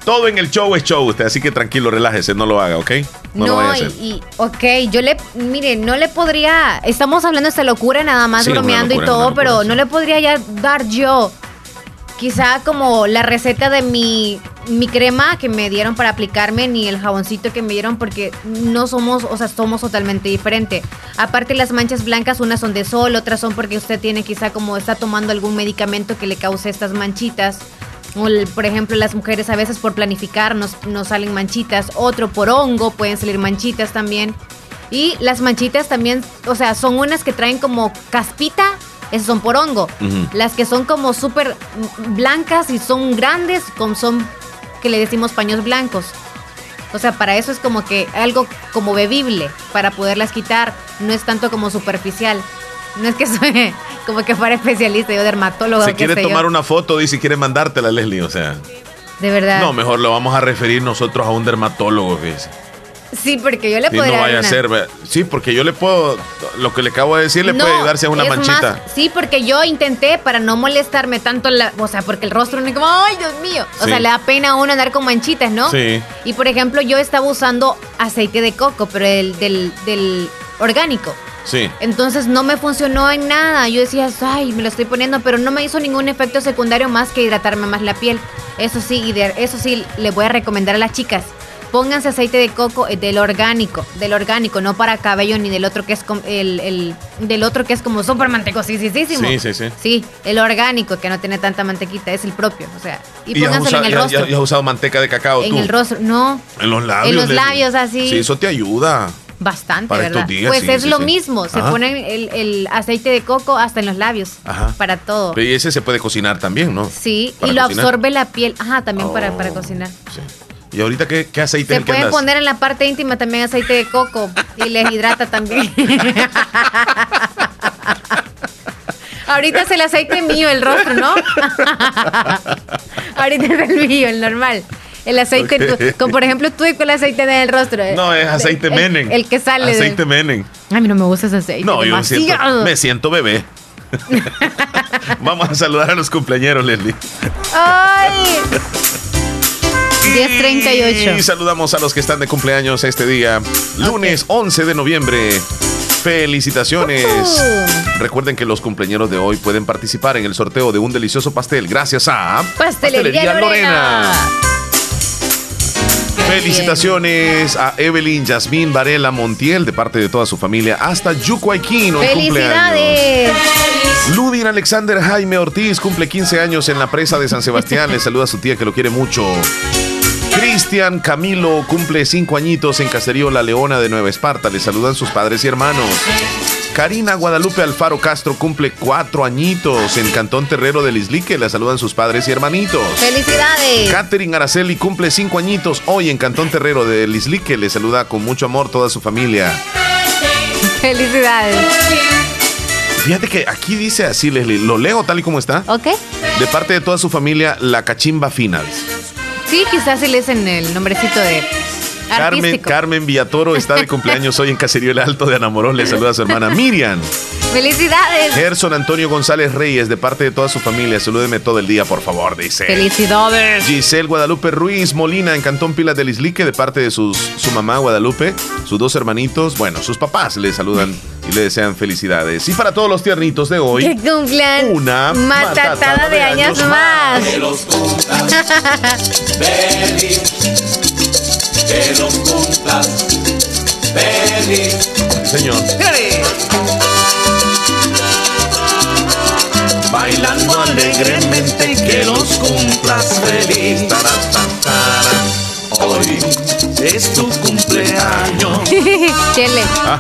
Todo en el show es show, usted, así que tranquilo, relájese, no lo haga, ¿ok? No, lo vaya a hacer. y- ok, yo le, mire, no le podría, estamos hablando de esta locura nada más Sí, bromeando locura, y todo, locura, pero sí. no le podría ya dar yo quizá como la receta de mi, mi crema que me dieron para aplicarme, ni el jaboncito que me dieron, porque no somos, o sea, somos totalmente diferentes. Aparte las manchas blancas, unas son de sol, otras son porque usted tiene quizá como está tomando algún medicamento que le cause estas manchitas. Por ejemplo, las mujeres a veces por planificar nos, nos salen manchitas, otro por hongo pueden salir manchitas también. Y las manchitas también, o sea, son unas que traen como caspita, esas son por hongo. Las que son como súper blancas y son grandes, como son que le decimos paños blancos. O sea, para eso es como que algo como bebible, para poderlas quitar. No es tanto como superficial. No es que soy como que fuera especialista, yo dermatólogo. Qué quiere yo. tomar una foto, dice, quiere mandártela, Leslie. O sea, De verdad. no, mejor lo vamos a referir nosotros a un dermatólogo, fíjese. Sí, porque yo le podría no vaya a ser. Sí, porque yo le puedo. Lo que le acabo de decir le No, puede ayudar si es una es manchita. más, sí, porque yo intenté para no molestarme tanto, la, o sea, porque el rostro no es como, ay, Dios mío. O Sí. sea, le da pena a uno andar con manchitas, ¿no? Sí. Y por ejemplo, yo estaba usando aceite de coco, pero el del, del orgánico. Sí. Entonces no me funcionó en nada. Yo decía, ay, me lo estoy poniendo, pero no me hizo ningún efecto secundario más que hidratarme más la piel. Eso sí, y de, eso sí, le voy a recomendar a las chicas. Pónganse aceite de coco eh, del orgánico, del orgánico, no para cabello ni del otro que es com- el, el- del otro que es como súper mantecosísimo. Sí, sí, sí. Sí, el orgánico que no tiene tanta mantequita, es el propio, o sea, y, has pónganselo usado, en el y has- rostro. y has usado manteca de cacao en tú. el rostro, no, En los labios. en los labios así. Sí, eso te ayuda. Bastante, Para ¿verdad? días, pues sí, es sí, lo sí. mismo, se Ajá. ponen el, el aceite de coco hasta en los labios, Ajá. para todo. Pero y ese se puede cocinar también, ¿no? Sí, Para y lo cocinar. absorbe la piel, ajá, también para, Oh. para cocinar. ¿Y ahorita qué, qué aceite Se pueden poner en la parte íntima también aceite de coco y les hidrata también. Ahorita es el aceite mío, el rostro, ¿no? Ahorita es el mío, el normal. El aceite, Ok. tú- como por ejemplo tú y con el aceite del rostro. No, es aceite El- Menem. El, que sale. Aceite Menem. A mí no me gusta ese aceite. No, yo me siento, me siento bebé. Vamos a saludar a los cumpleañeros, Leslie. ¡Ay! 10.38. Y saludamos a los que están de cumpleaños este día, lunes 11 de noviembre. Felicitaciones. Recuerden que los cumpleaños de hoy pueden participar en el sorteo de un delicioso pastel gracias a Pastelería Lorena. Felicitaciones a Evelyn Yasmín Varela Montiel de parte de toda su familia hasta Yucuayquín. hoy cumpleaños. ¡Felicidades! Ludin Alexander Jaime Ortiz cumple 15 años en la presa de San Sebastián. Le saluda a su tía que lo quiere mucho. Cristian Camilo cumple 5 añitos en Caserío La Leona de Nueva Esparta. Le saludan sus padres y hermanos. Karina Guadalupe Alfaro Castro cumple 4 añitos en Cantón Terrero del Islique. Le saludan sus padres y hermanitos. ¡Felicidades! Catherine Araceli cumple 5 añitos hoy en Cantón Terrero del Islique. Le saluda con mucho amor toda su familia. ¡Felicidades! Fíjate que aquí dice así, Leslie. Lo leo tal y como está. ¿Ok? De parte de toda su familia, la Cachimba Finals. Sí, quizás se les en el nombrecito de Carmen, artístico. Carmen Villatoro está de cumpleaños hoy en Caserío El Alto de Anamorós. Le saluda a su hermana Miriam. ¡Felicidades! Gerson Antonio González Reyes, de parte de toda su familia. Salúdeme todo el día, por favor, dice. ¡Felicidades! Giselle Guadalupe Ruiz Molina en Cantón Pilas del Islique, de parte de sus, su mamá Guadalupe, sus dos hermanitos, bueno, sus papás le saludan y le desean felicidades. Y para todos los tiernitos de hoy, Que cumplan una matatada de años más. Que los feliz, que los cumplas feliz. señor. Bailando alegremente que los cumplas feliz. Hoy es tu cumpleaños. Chele, Ah.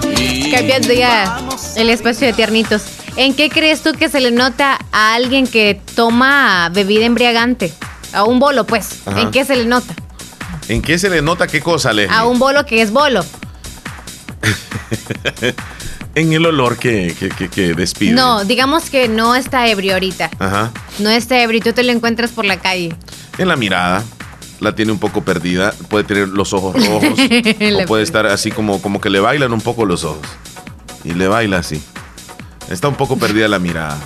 Cambiando ya el espacio de tiernitos. ¿En qué crees tú que se le nota a alguien que toma bebida embriagante? A un bolo, pues. Ajá. ¿En qué se le nota? ¿En qué se le nota qué cosa, Leslie? A un bolo que es bolo. En el olor que, que, que- que despide. No, digamos que no está ebrio ahorita. Ajá. No está ebrio y tú te lo encuentras por la calle. En la mirada. La tiene un poco perdida. Puede tener los ojos rojos. O puede estar así como, como que le bailan un poco los ojos. Y le baila así. Está un poco perdida la mirada.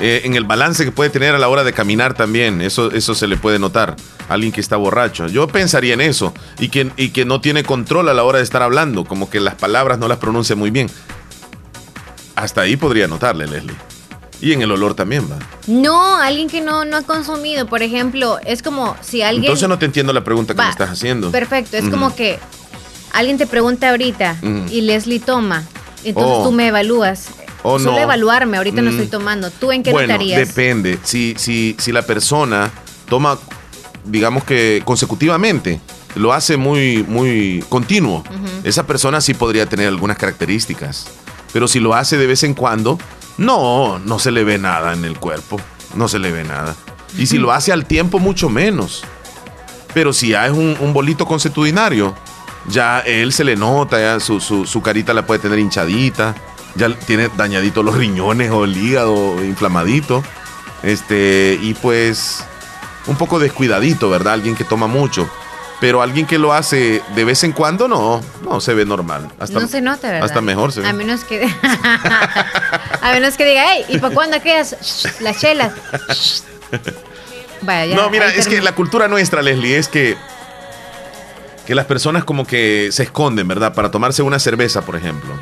Eh, en el balance que puede tener a la hora de caminar también. Eso, eso se le puede notar. Alguien que está borracho. Yo pensaría en eso. Y que, y que no tiene control a la hora de estar hablando. Como que las palabras no las pronuncia muy bien. Hasta ahí podría notarle, Leslie. Y en el olor también va. No, alguien que no, no ha consumido, por ejemplo, es como si alguien... Entonces no te entiendo la pregunta que Va, me estás haciendo. Perfecto, es como que alguien te pregunta ahorita y Leslie toma, entonces Oh. tú me evalúas. Oh, Solo no. evaluarme, ahorita no Mm. estoy tomando. ¿Tú en qué bueno, notarías? depende. Si, si, si la persona toma, digamos que consecutivamente, lo hace muy, muy continuo, esa persona sí podría tener algunas características. Pero si lo hace de vez en cuando, no, no se le ve nada en el cuerpo. No se le ve nada. Y si lo hace al tiempo, mucho menos. Pero si ya es un, bolito consuetudinario, ya él se le nota, ya su, su- su carita la puede tener hinchadita, ya tiene dañadito los riñones o el hígado inflamadito. Este, y pues un poco descuidadito, ¿verdad? Alguien que toma mucho. Pero alguien que lo hace de vez en cuando, no, no se ve normal. Hasta, no se nota, ¿verdad? Hasta mejor se ve. A menos que. a menos que diga, hey, ¿y para cuándo aquellas? Las chelas. Vaya, ya, no, mira, es que la cultura nuestra, Leslie, es que, que las personas como que se esconden, ¿verdad? Para tomarse una cerveza, por ejemplo.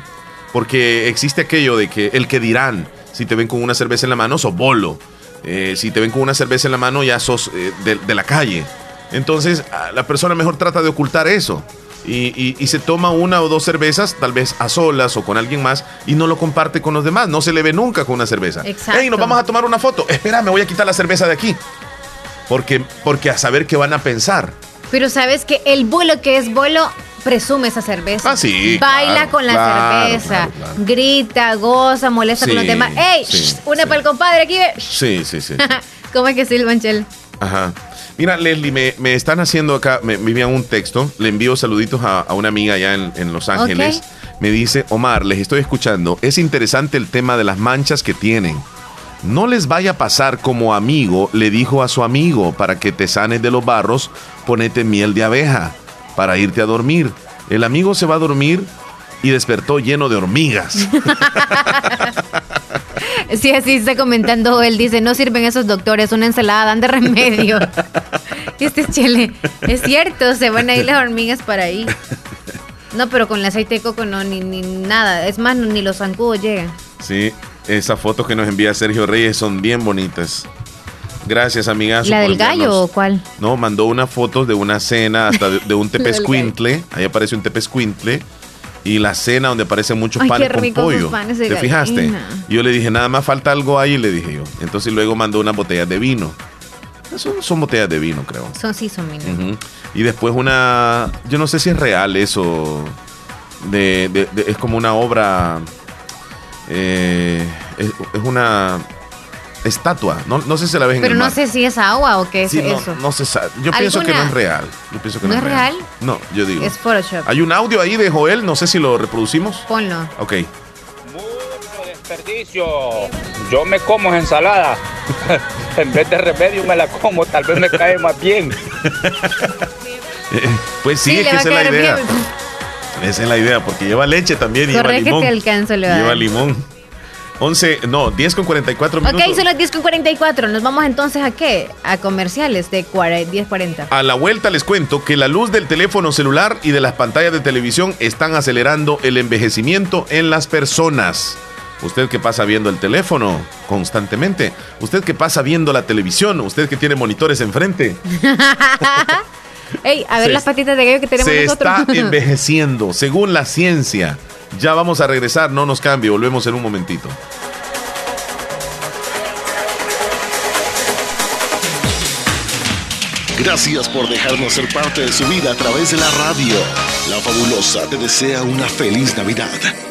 Porque existe aquello de que el que dirán, si te ven con una cerveza en la mano, sos bolo. Eh, si te ven con una cerveza en la mano, ya sos eh, de, de la calle. Entonces, la persona mejor trata de ocultar eso. Y, y- y se toma una o dos cervezas, tal vez a solas o con alguien más, y no lo comparte con los demás. No se le ve nunca con una cerveza. Exacto. Hey, nos vamos a tomar una foto. Espera, me voy a quitar la cerveza de aquí. Porque, porque a saber qué van a pensar. Pero sabes que el bolo que es bolo presume esa cerveza. Ah, sí, Baila claro, con la claro, cerveza. claro. Grita, goza, molesta con Sí, los demás. ¡Ey! sí, shh, una para el compadre aquí. Sí, sí, sí. ¿Cómo es que silban, Chel? Ajá. Mira, Leslie, me, me están haciendo acá, me, me envían un texto, le envío saluditos a, a una amiga allá en, en Los Ángeles. Me dice, Omar, les estoy escuchando, es interesante el tema de las manchas que tienen. No les vaya a pasar como amigo le dijo a su amigo, para que te sanes de los barros, ponete miel de abeja para irte a dormir. El amigo se va a dormir y despertó lleno de hormigas. Sí, así está comentando él. Dice, no sirven esos doctores, una ensalada dan de remedio. Este chele, es cierto, se van a ir las hormigas para ahí. No, pero con el aceite de coco no, ni, ni nada. Es más, ni los zancudos llegan. Sí, esas fotos que nos envía Sergio Reyes son bien bonitas. Gracias, amigas. ¿La del gallo o cuál? No, mandó unas fotos de una cena, hasta de, de un tepescuintle. Ahí aparece un tepescuintle. Y la cena donde aparecen muchos Ay, panes qué con pollo. panes de ¿Te fijaste? Y yo le dije, nada más falta algo ahí, le dije yo. Entonces luego mandó unas botellas de vino. Son, son botellas de vino, creo. Son sí, son. Ujú. Y después una, yo no sé si es real eso, de, de- de- es como una obra, eh, es, es una estatua, no, no sé si la ves en Pero el no mar. sé si es agua o qué es Sí, no, eso. no se sabe. Yo pienso que no ¿Alguna- es real. Yo pienso que no, ¿No es real? No, yo digo. Es Photoshop. Hay un audio ahí de Joel, no sé si lo reproducimos. Ponlo. Ok. desperdicio. Yo me como ensalada. en vez de remedio me la como, tal vez me cae más bien. Eh, Pues sí, Sí, es le que va esa es la caer idea. bien. Esa es la idea, porque lleva leche también y lleva que limón. te alcanzo, le va a Lleva dar. limón. 11, no, 10 con 44 minutos. Ok, son las 10 con 44. Nos vamos entonces a qué? A comerciales de 10.40. A la vuelta les cuento que la luz del teléfono celular y de las pantallas de televisión están acelerando el envejecimiento en las personas. Usted que pasa viendo el teléfono constantemente, usted que pasa viendo la televisión, usted que tiene monitores enfrente, Ey, a ver Se- las patitas de gallo que tenemos se nosotros. está envejeciendo según la ciencia. Ya vamos a regresar, no nos cambie, volvemos en un momentito. Gracias por dejarnos ser parte de su vida a través de la radio. La fabulosa te desea una feliz Navidad.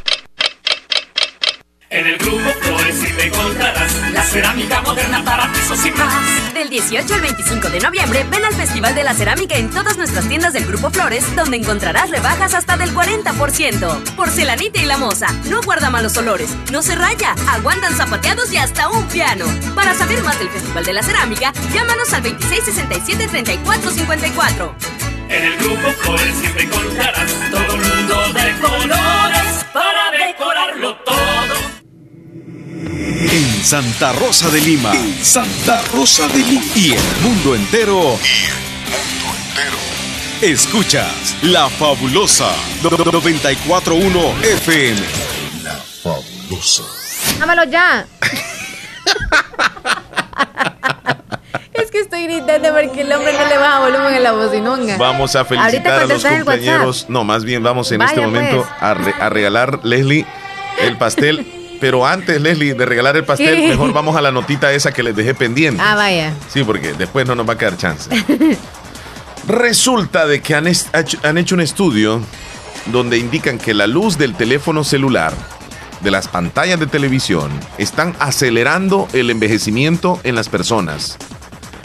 En el grupo Flores te encontrarás la cerámica moderna para pisos y más. Del 18 al 25 de noviembre, ven al Festival de la Cerámica en todas nuestras tiendas del Grupo Flores, donde encontrarás rebajas hasta del 40%. Porcelanita y la moza, no guarda malos olores, no se raya, aguantan zapateados y hasta un piano. Para saber más del Festival de la Cerámica, llámanos al 2667-3454. En el grupo Flores siempre encontrarás todo el mundo de colores para decorarlo todo. En Santa Rosa de Lima. En Santa Rosa de Lima. Y el mundo entero. Y el mundo entero. Escuchas La Fabulosa 941 FM. La Fabulosa. Dámelo ya. es que estoy gritando porque el hombre no le baja volumen en la bocinonga. Vamos a felicitar a los compañeros. No, más bien vamos en Vaya, este momento pues. a, re- a regalar, Leslie, el pastel. Pero antes, Leslie, de regalar el pastel, mejor vamos a la notita esa que les dejé pendiente. Ah, vaya. Sí, porque después no nos va a quedar chance. Resulta de que han, est- hecho- han hecho un estudio donde indican que la luz del teléfono celular, de las pantallas de televisión, están acelerando el envejecimiento en las personas.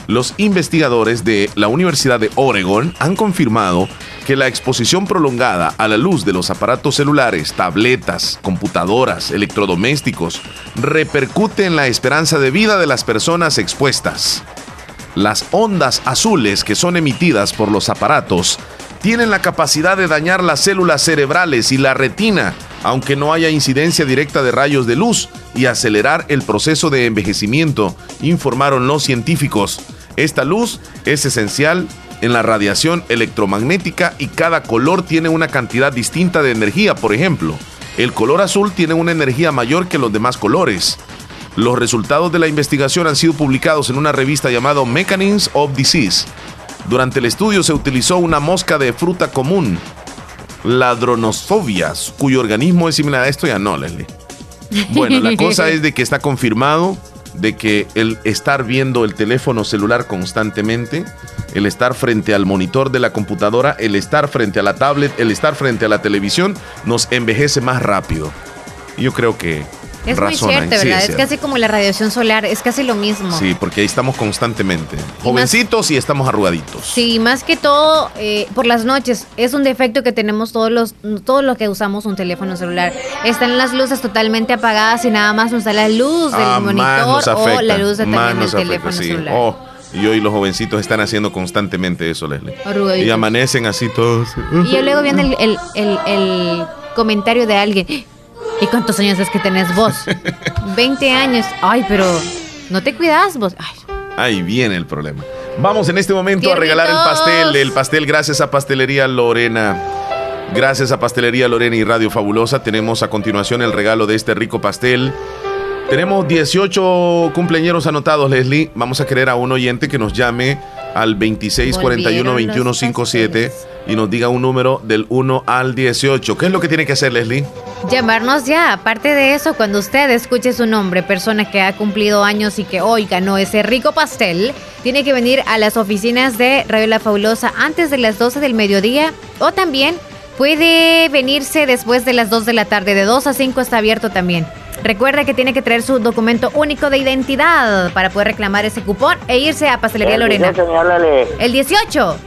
Los investigadores de la Universidad de Oregon han confirmado que la exposición prolongada a la luz de los aparatos celulares, tabletas, computadoras, electrodomésticos, repercute en la esperanza de vida de las personas expuestas. Las ondas azules que son emitidas por los aparatos tienen la capacidad de dañar las células cerebrales y la retina, aunque no haya incidencia directa de rayos de luz, y acelerar el proceso de envejecimiento, informaron los científicos. Esta luz es esencial en la radiación electromagnética y cada color tiene una cantidad distinta de energía. Por ejemplo, el color azul tiene una energía mayor que los demás colores. Los resultados de la investigación han sido publicados en una revista llamada Mechanisms of Disease. Durante el estudio se utilizó una mosca de fruta común, ladronosofias, cuyo organismo es similar a esto, ya no, Leslie. Bueno, la cosa es de que está confirmado de que el estar viendo el teléfono celular constantemente, el estar frente al monitor de la computadora, el estar frente a la tablet, el estar frente a la televisión, nos envejece más rápido. Yo creo que Es muy cierto, Sí, ¿verdad? es casi como la radiación solar, es casi lo mismo. Sí, porque ahí estamos constantemente. Jovencitos y estamos arrugaditos. Sí, más que todo eh, por las noches es un defecto que tenemos todos los todos los que usamos un teléfono celular. Están las luces totalmente apagadas y nada más nos da la luz del Ah, monitor nos o afecta, la luz de, más también del afecta, teléfono sí. celular. Oh, y hoy los jovencitos están haciendo constantemente eso, Leslie. Arrugaditos. Y amanecen así todos. Y luego viene el, el- el- el comentario de alguien. ¿Y cuántos años es que tenés vos? 20 años. Ay, pero no te cuidas vos. Ay, Ahí viene el problema. Vamos en este momento a regalar el pastel. El pastel gracias a Pastelería Lorena. Gracias a Pastelería Lorena y Radio Fabulosa tenemos a continuación el regalo de este rico pastel. Tenemos 18 cumpleañeros anotados, Leslie. Vamos a querer a un oyente que nos llame al 2641-2157 y nos diga un número del 1 al 18. ¿Qué es lo que tiene que hacer, Leslie? Llamarnos ya. Aparte de eso, cuando usted escuche su nombre, persona que ha cumplido años y que hoy ganó ese rico pastel, tiene que venir a las oficinas de Radio La Fabulosa antes de las 12 del mediodía o también puede venirse después de las 2 de la tarde. De 2 a 5 está abierto también. Recuerda que tiene que traer su documento único de identidad para poder reclamar ese cupón e irse a Pastelería Lorena. El 18.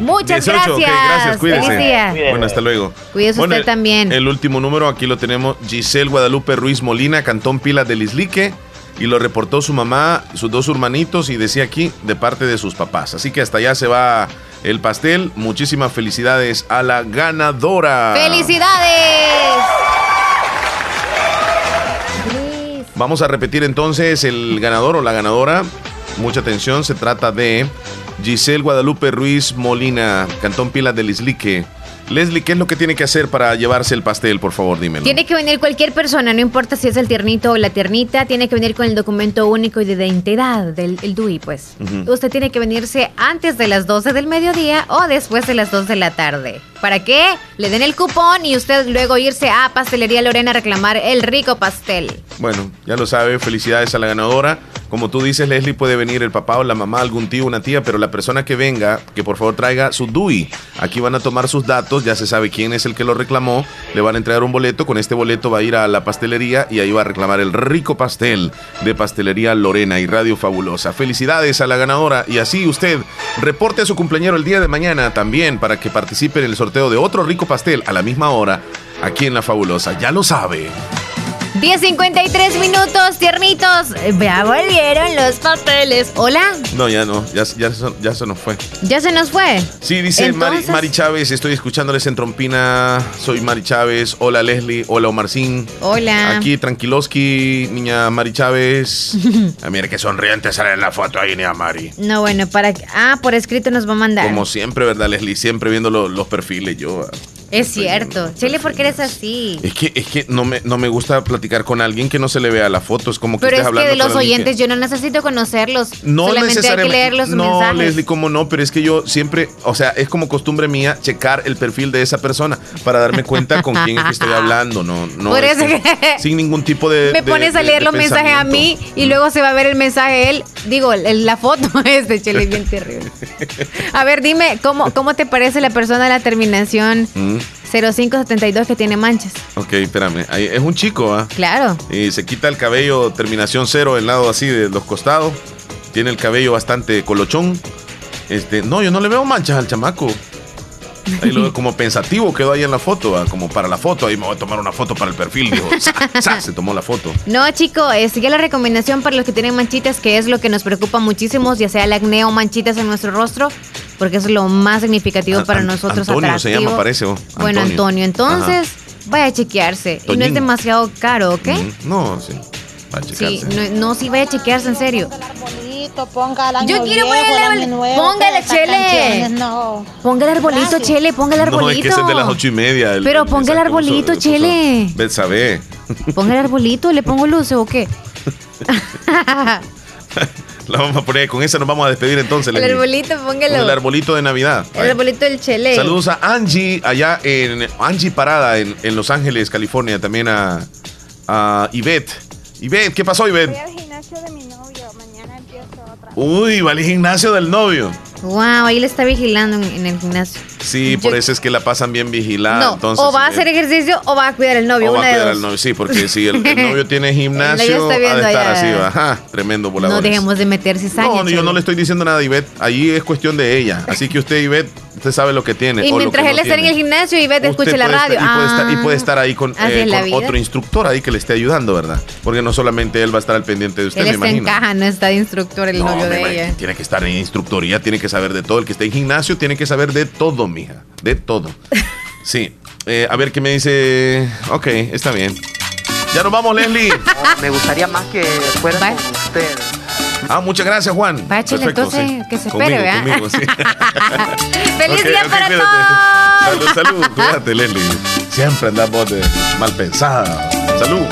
Muchas 18, ok, gracias. gracias. Feliz día. Bueno, hasta luego. Cuídese Bueno, usted también. El último número aquí lo tenemos Giselle Guadalupe Ruiz Molina, Cantón Pilas del Islique. Y lo reportó su mamá, sus dos hermanitos y decía aquí de parte de sus papás. Así que hasta allá se va el pastel. Muchísimas felicidades a la ganadora. ¡Felicidades! Vamos a repetir entonces el ganador o la ganadora. Mucha atención, se trata de Giselle Guadalupe Ruiz Molina, Cantón Pilas del Islique. Leslie, ¿qué es lo que tiene que hacer para llevarse el pastel? Por favor, dímelo. Tiene que venir cualquier persona, no importa si es el tiernito o la tiernita, tiene que venir con el documento único y de identidad del el DUI, pues. Usted tiene que venirse antes de las 12 del mediodía o después de las 2 de la tarde. ¿Para qué? Le den el cupón y usted luego irse a Pastelería Lorena a reclamar el rico pastel. Bueno, ya lo sabe, felicidades a la ganadora. Como tú dices, Leslie, puede venir el papá o la mamá, algún tío, una tía, pero la persona que venga, que por favor traiga su DUI. Aquí van a tomar sus datos, ya se sabe quién es el que lo reclamó, le van a entregar un boleto, con este boleto va a ir a la pastelería y ahí va a reclamar el rico pastel de Pastelería Lorena y Radio Fabulosa. Felicidades a la ganadora y así usted reporte a su cumpleañero el día de mañana también para que participe en el sorteo de otro rico pastel a la misma hora aquí en La Fabulosa. Ya lo sabe. 10.53 minutos, tiernitos. Ya volvieron los papeles. Hola, No, ya no, ya, ya, se- ya se nos fue. ya se nos fue. Sí, dice Mari, Entonces- Mari Chávez, estoy escuchándoles en Trompina, soy Mari Chávez, hola Leslie, hola Omarcín. Hola. Aquí tranquiloski, niña Mari Chávez. Ah, mira qué sonriente sale en la foto ahí, niña Mari. No, bueno, para que- Ah, por escrito nos va a mandar. Como siempre, ¿verdad, Leslie? Siempre viendo lo- los perfiles yo. Es cierto. Chile, ¿por qué eres así? Es que, es que no, me, no me gusta platicar con alguien que no se le vea la foto. Es como que Pero estés es que hablando de los que- oyentes yo no necesito conocerlos. No Solamente hay que necesariamente. leer los no, mensajes. Leslie, como no, pero es que yo siempre, o sea, es como costumbre mía checar el perfil de esa persona para darme cuenta con quién es que estoy hablando. No, no. Por es eso que- que- sin ningún tipo de. Me de- pones a leer de los mensajes a mí y luego se va a ver el mensaje él. Digo, el- la foto es de Chile, bien terrible. A ver, dime, ¿cómo, ¿cómo te parece la persona de la terminación Mm, 0572 que tiene manchas? ok, espérame. Ahí- es un chico, ¿ah? Claro. Y se quita el cabello, terminación cero, el lado así de los costados. Tiene el cabello bastante colochón. Este, no, yo no le veo manchas al chamaco. Ahí lo como pensativo quedó ahí en la foto, ah, como para la foto. Ahí me voy a tomar una foto para el perfil, dijo. ¡Sa! ¡Sa! Se tomó la foto. No, chico, es ya la recomendación para los que tienen manchitas, que es lo que nos preocupa muchísimo, ya sea el acné o manchitas en nuestro rostro, porque eso es lo más significativo An- para An- nosotros. Antonio se atractivo. llama, parece. oh, Bueno, Antonio, entonces vaya a chequearse. Y no es demasiado caro, ¿ok? Ujú. No, sí. Va a Sí, checarse. no, no, sí vaya a chequearse en serio. ponga el año Yo quiero poner el nuevo, póngale, Chele. no. Ponga el arbolito, Gracias. Chele, ponga el No, arbolito. es que ese es de las ocho y media. el- Pero ponga el arbolito, Chele. Betsabe. Ponga el arbolito, ¿le pongo luces o qué? La vamos a poner, con esa nos vamos a despedir entonces. el arbolito, Con póngalo. el arbolito de Navidad. El arbolito del Chele. Saludos a Angie allá en Angie Parada en, en Los Ángeles, California. También a, a Ivette. Ivette, ¿qué pasó, Ivette? gimnasio de mi novio, mañana empiezo otra. Uy, va al gimnasio del novio. Wow, ahí le está vigilando en, en el gimnasio. Sí, por eso es que la pasan bien vigilada. no, entonces, o va a eh, hacer ejercicio o va a cuidar el novio. o va una a cuidar al novio. Sí, porque si el, el novio tiene gimnasio, ha de estar allá. así, va. Ajá, tremendo volador. No dejemos de meter cizaña. No, yo no le estoy diciendo nada a Ivette. Allí es cuestión de ella. Así que usted, Ivette, usted sabe lo que tiene. Y o lo mientras que él no está en el gimnasio y Usted escuche la radio. estar- y, puede estar, y Ah. puede estar ahí con, eh, con otro instructor ahí que le esté ayudando, ¿verdad? Porque no solamente él va a estar al pendiente de usted, Él me está en imagino. caja, no está de instructor el No, novio de imagino, ella. Tiene que estar en instructoría, tiene que saber de todo. El que esté en gimnasio tiene que saber de todo, mija. De todo. Sí. Eh, a ver qué me dice. Ok, está bien. Ya nos vamos, Leslie. Me gustaría más que fuera con usted. Ah, muchas gracias, Juan. Perfecto, entonces, sí. que se Conmigo, espere, ¿verdad? conmigo, sí. ¡Feliz día para cuídate. todos! Salud, salud. Cuídate, Leslie. Siempre andamos de mal pensada. Salud.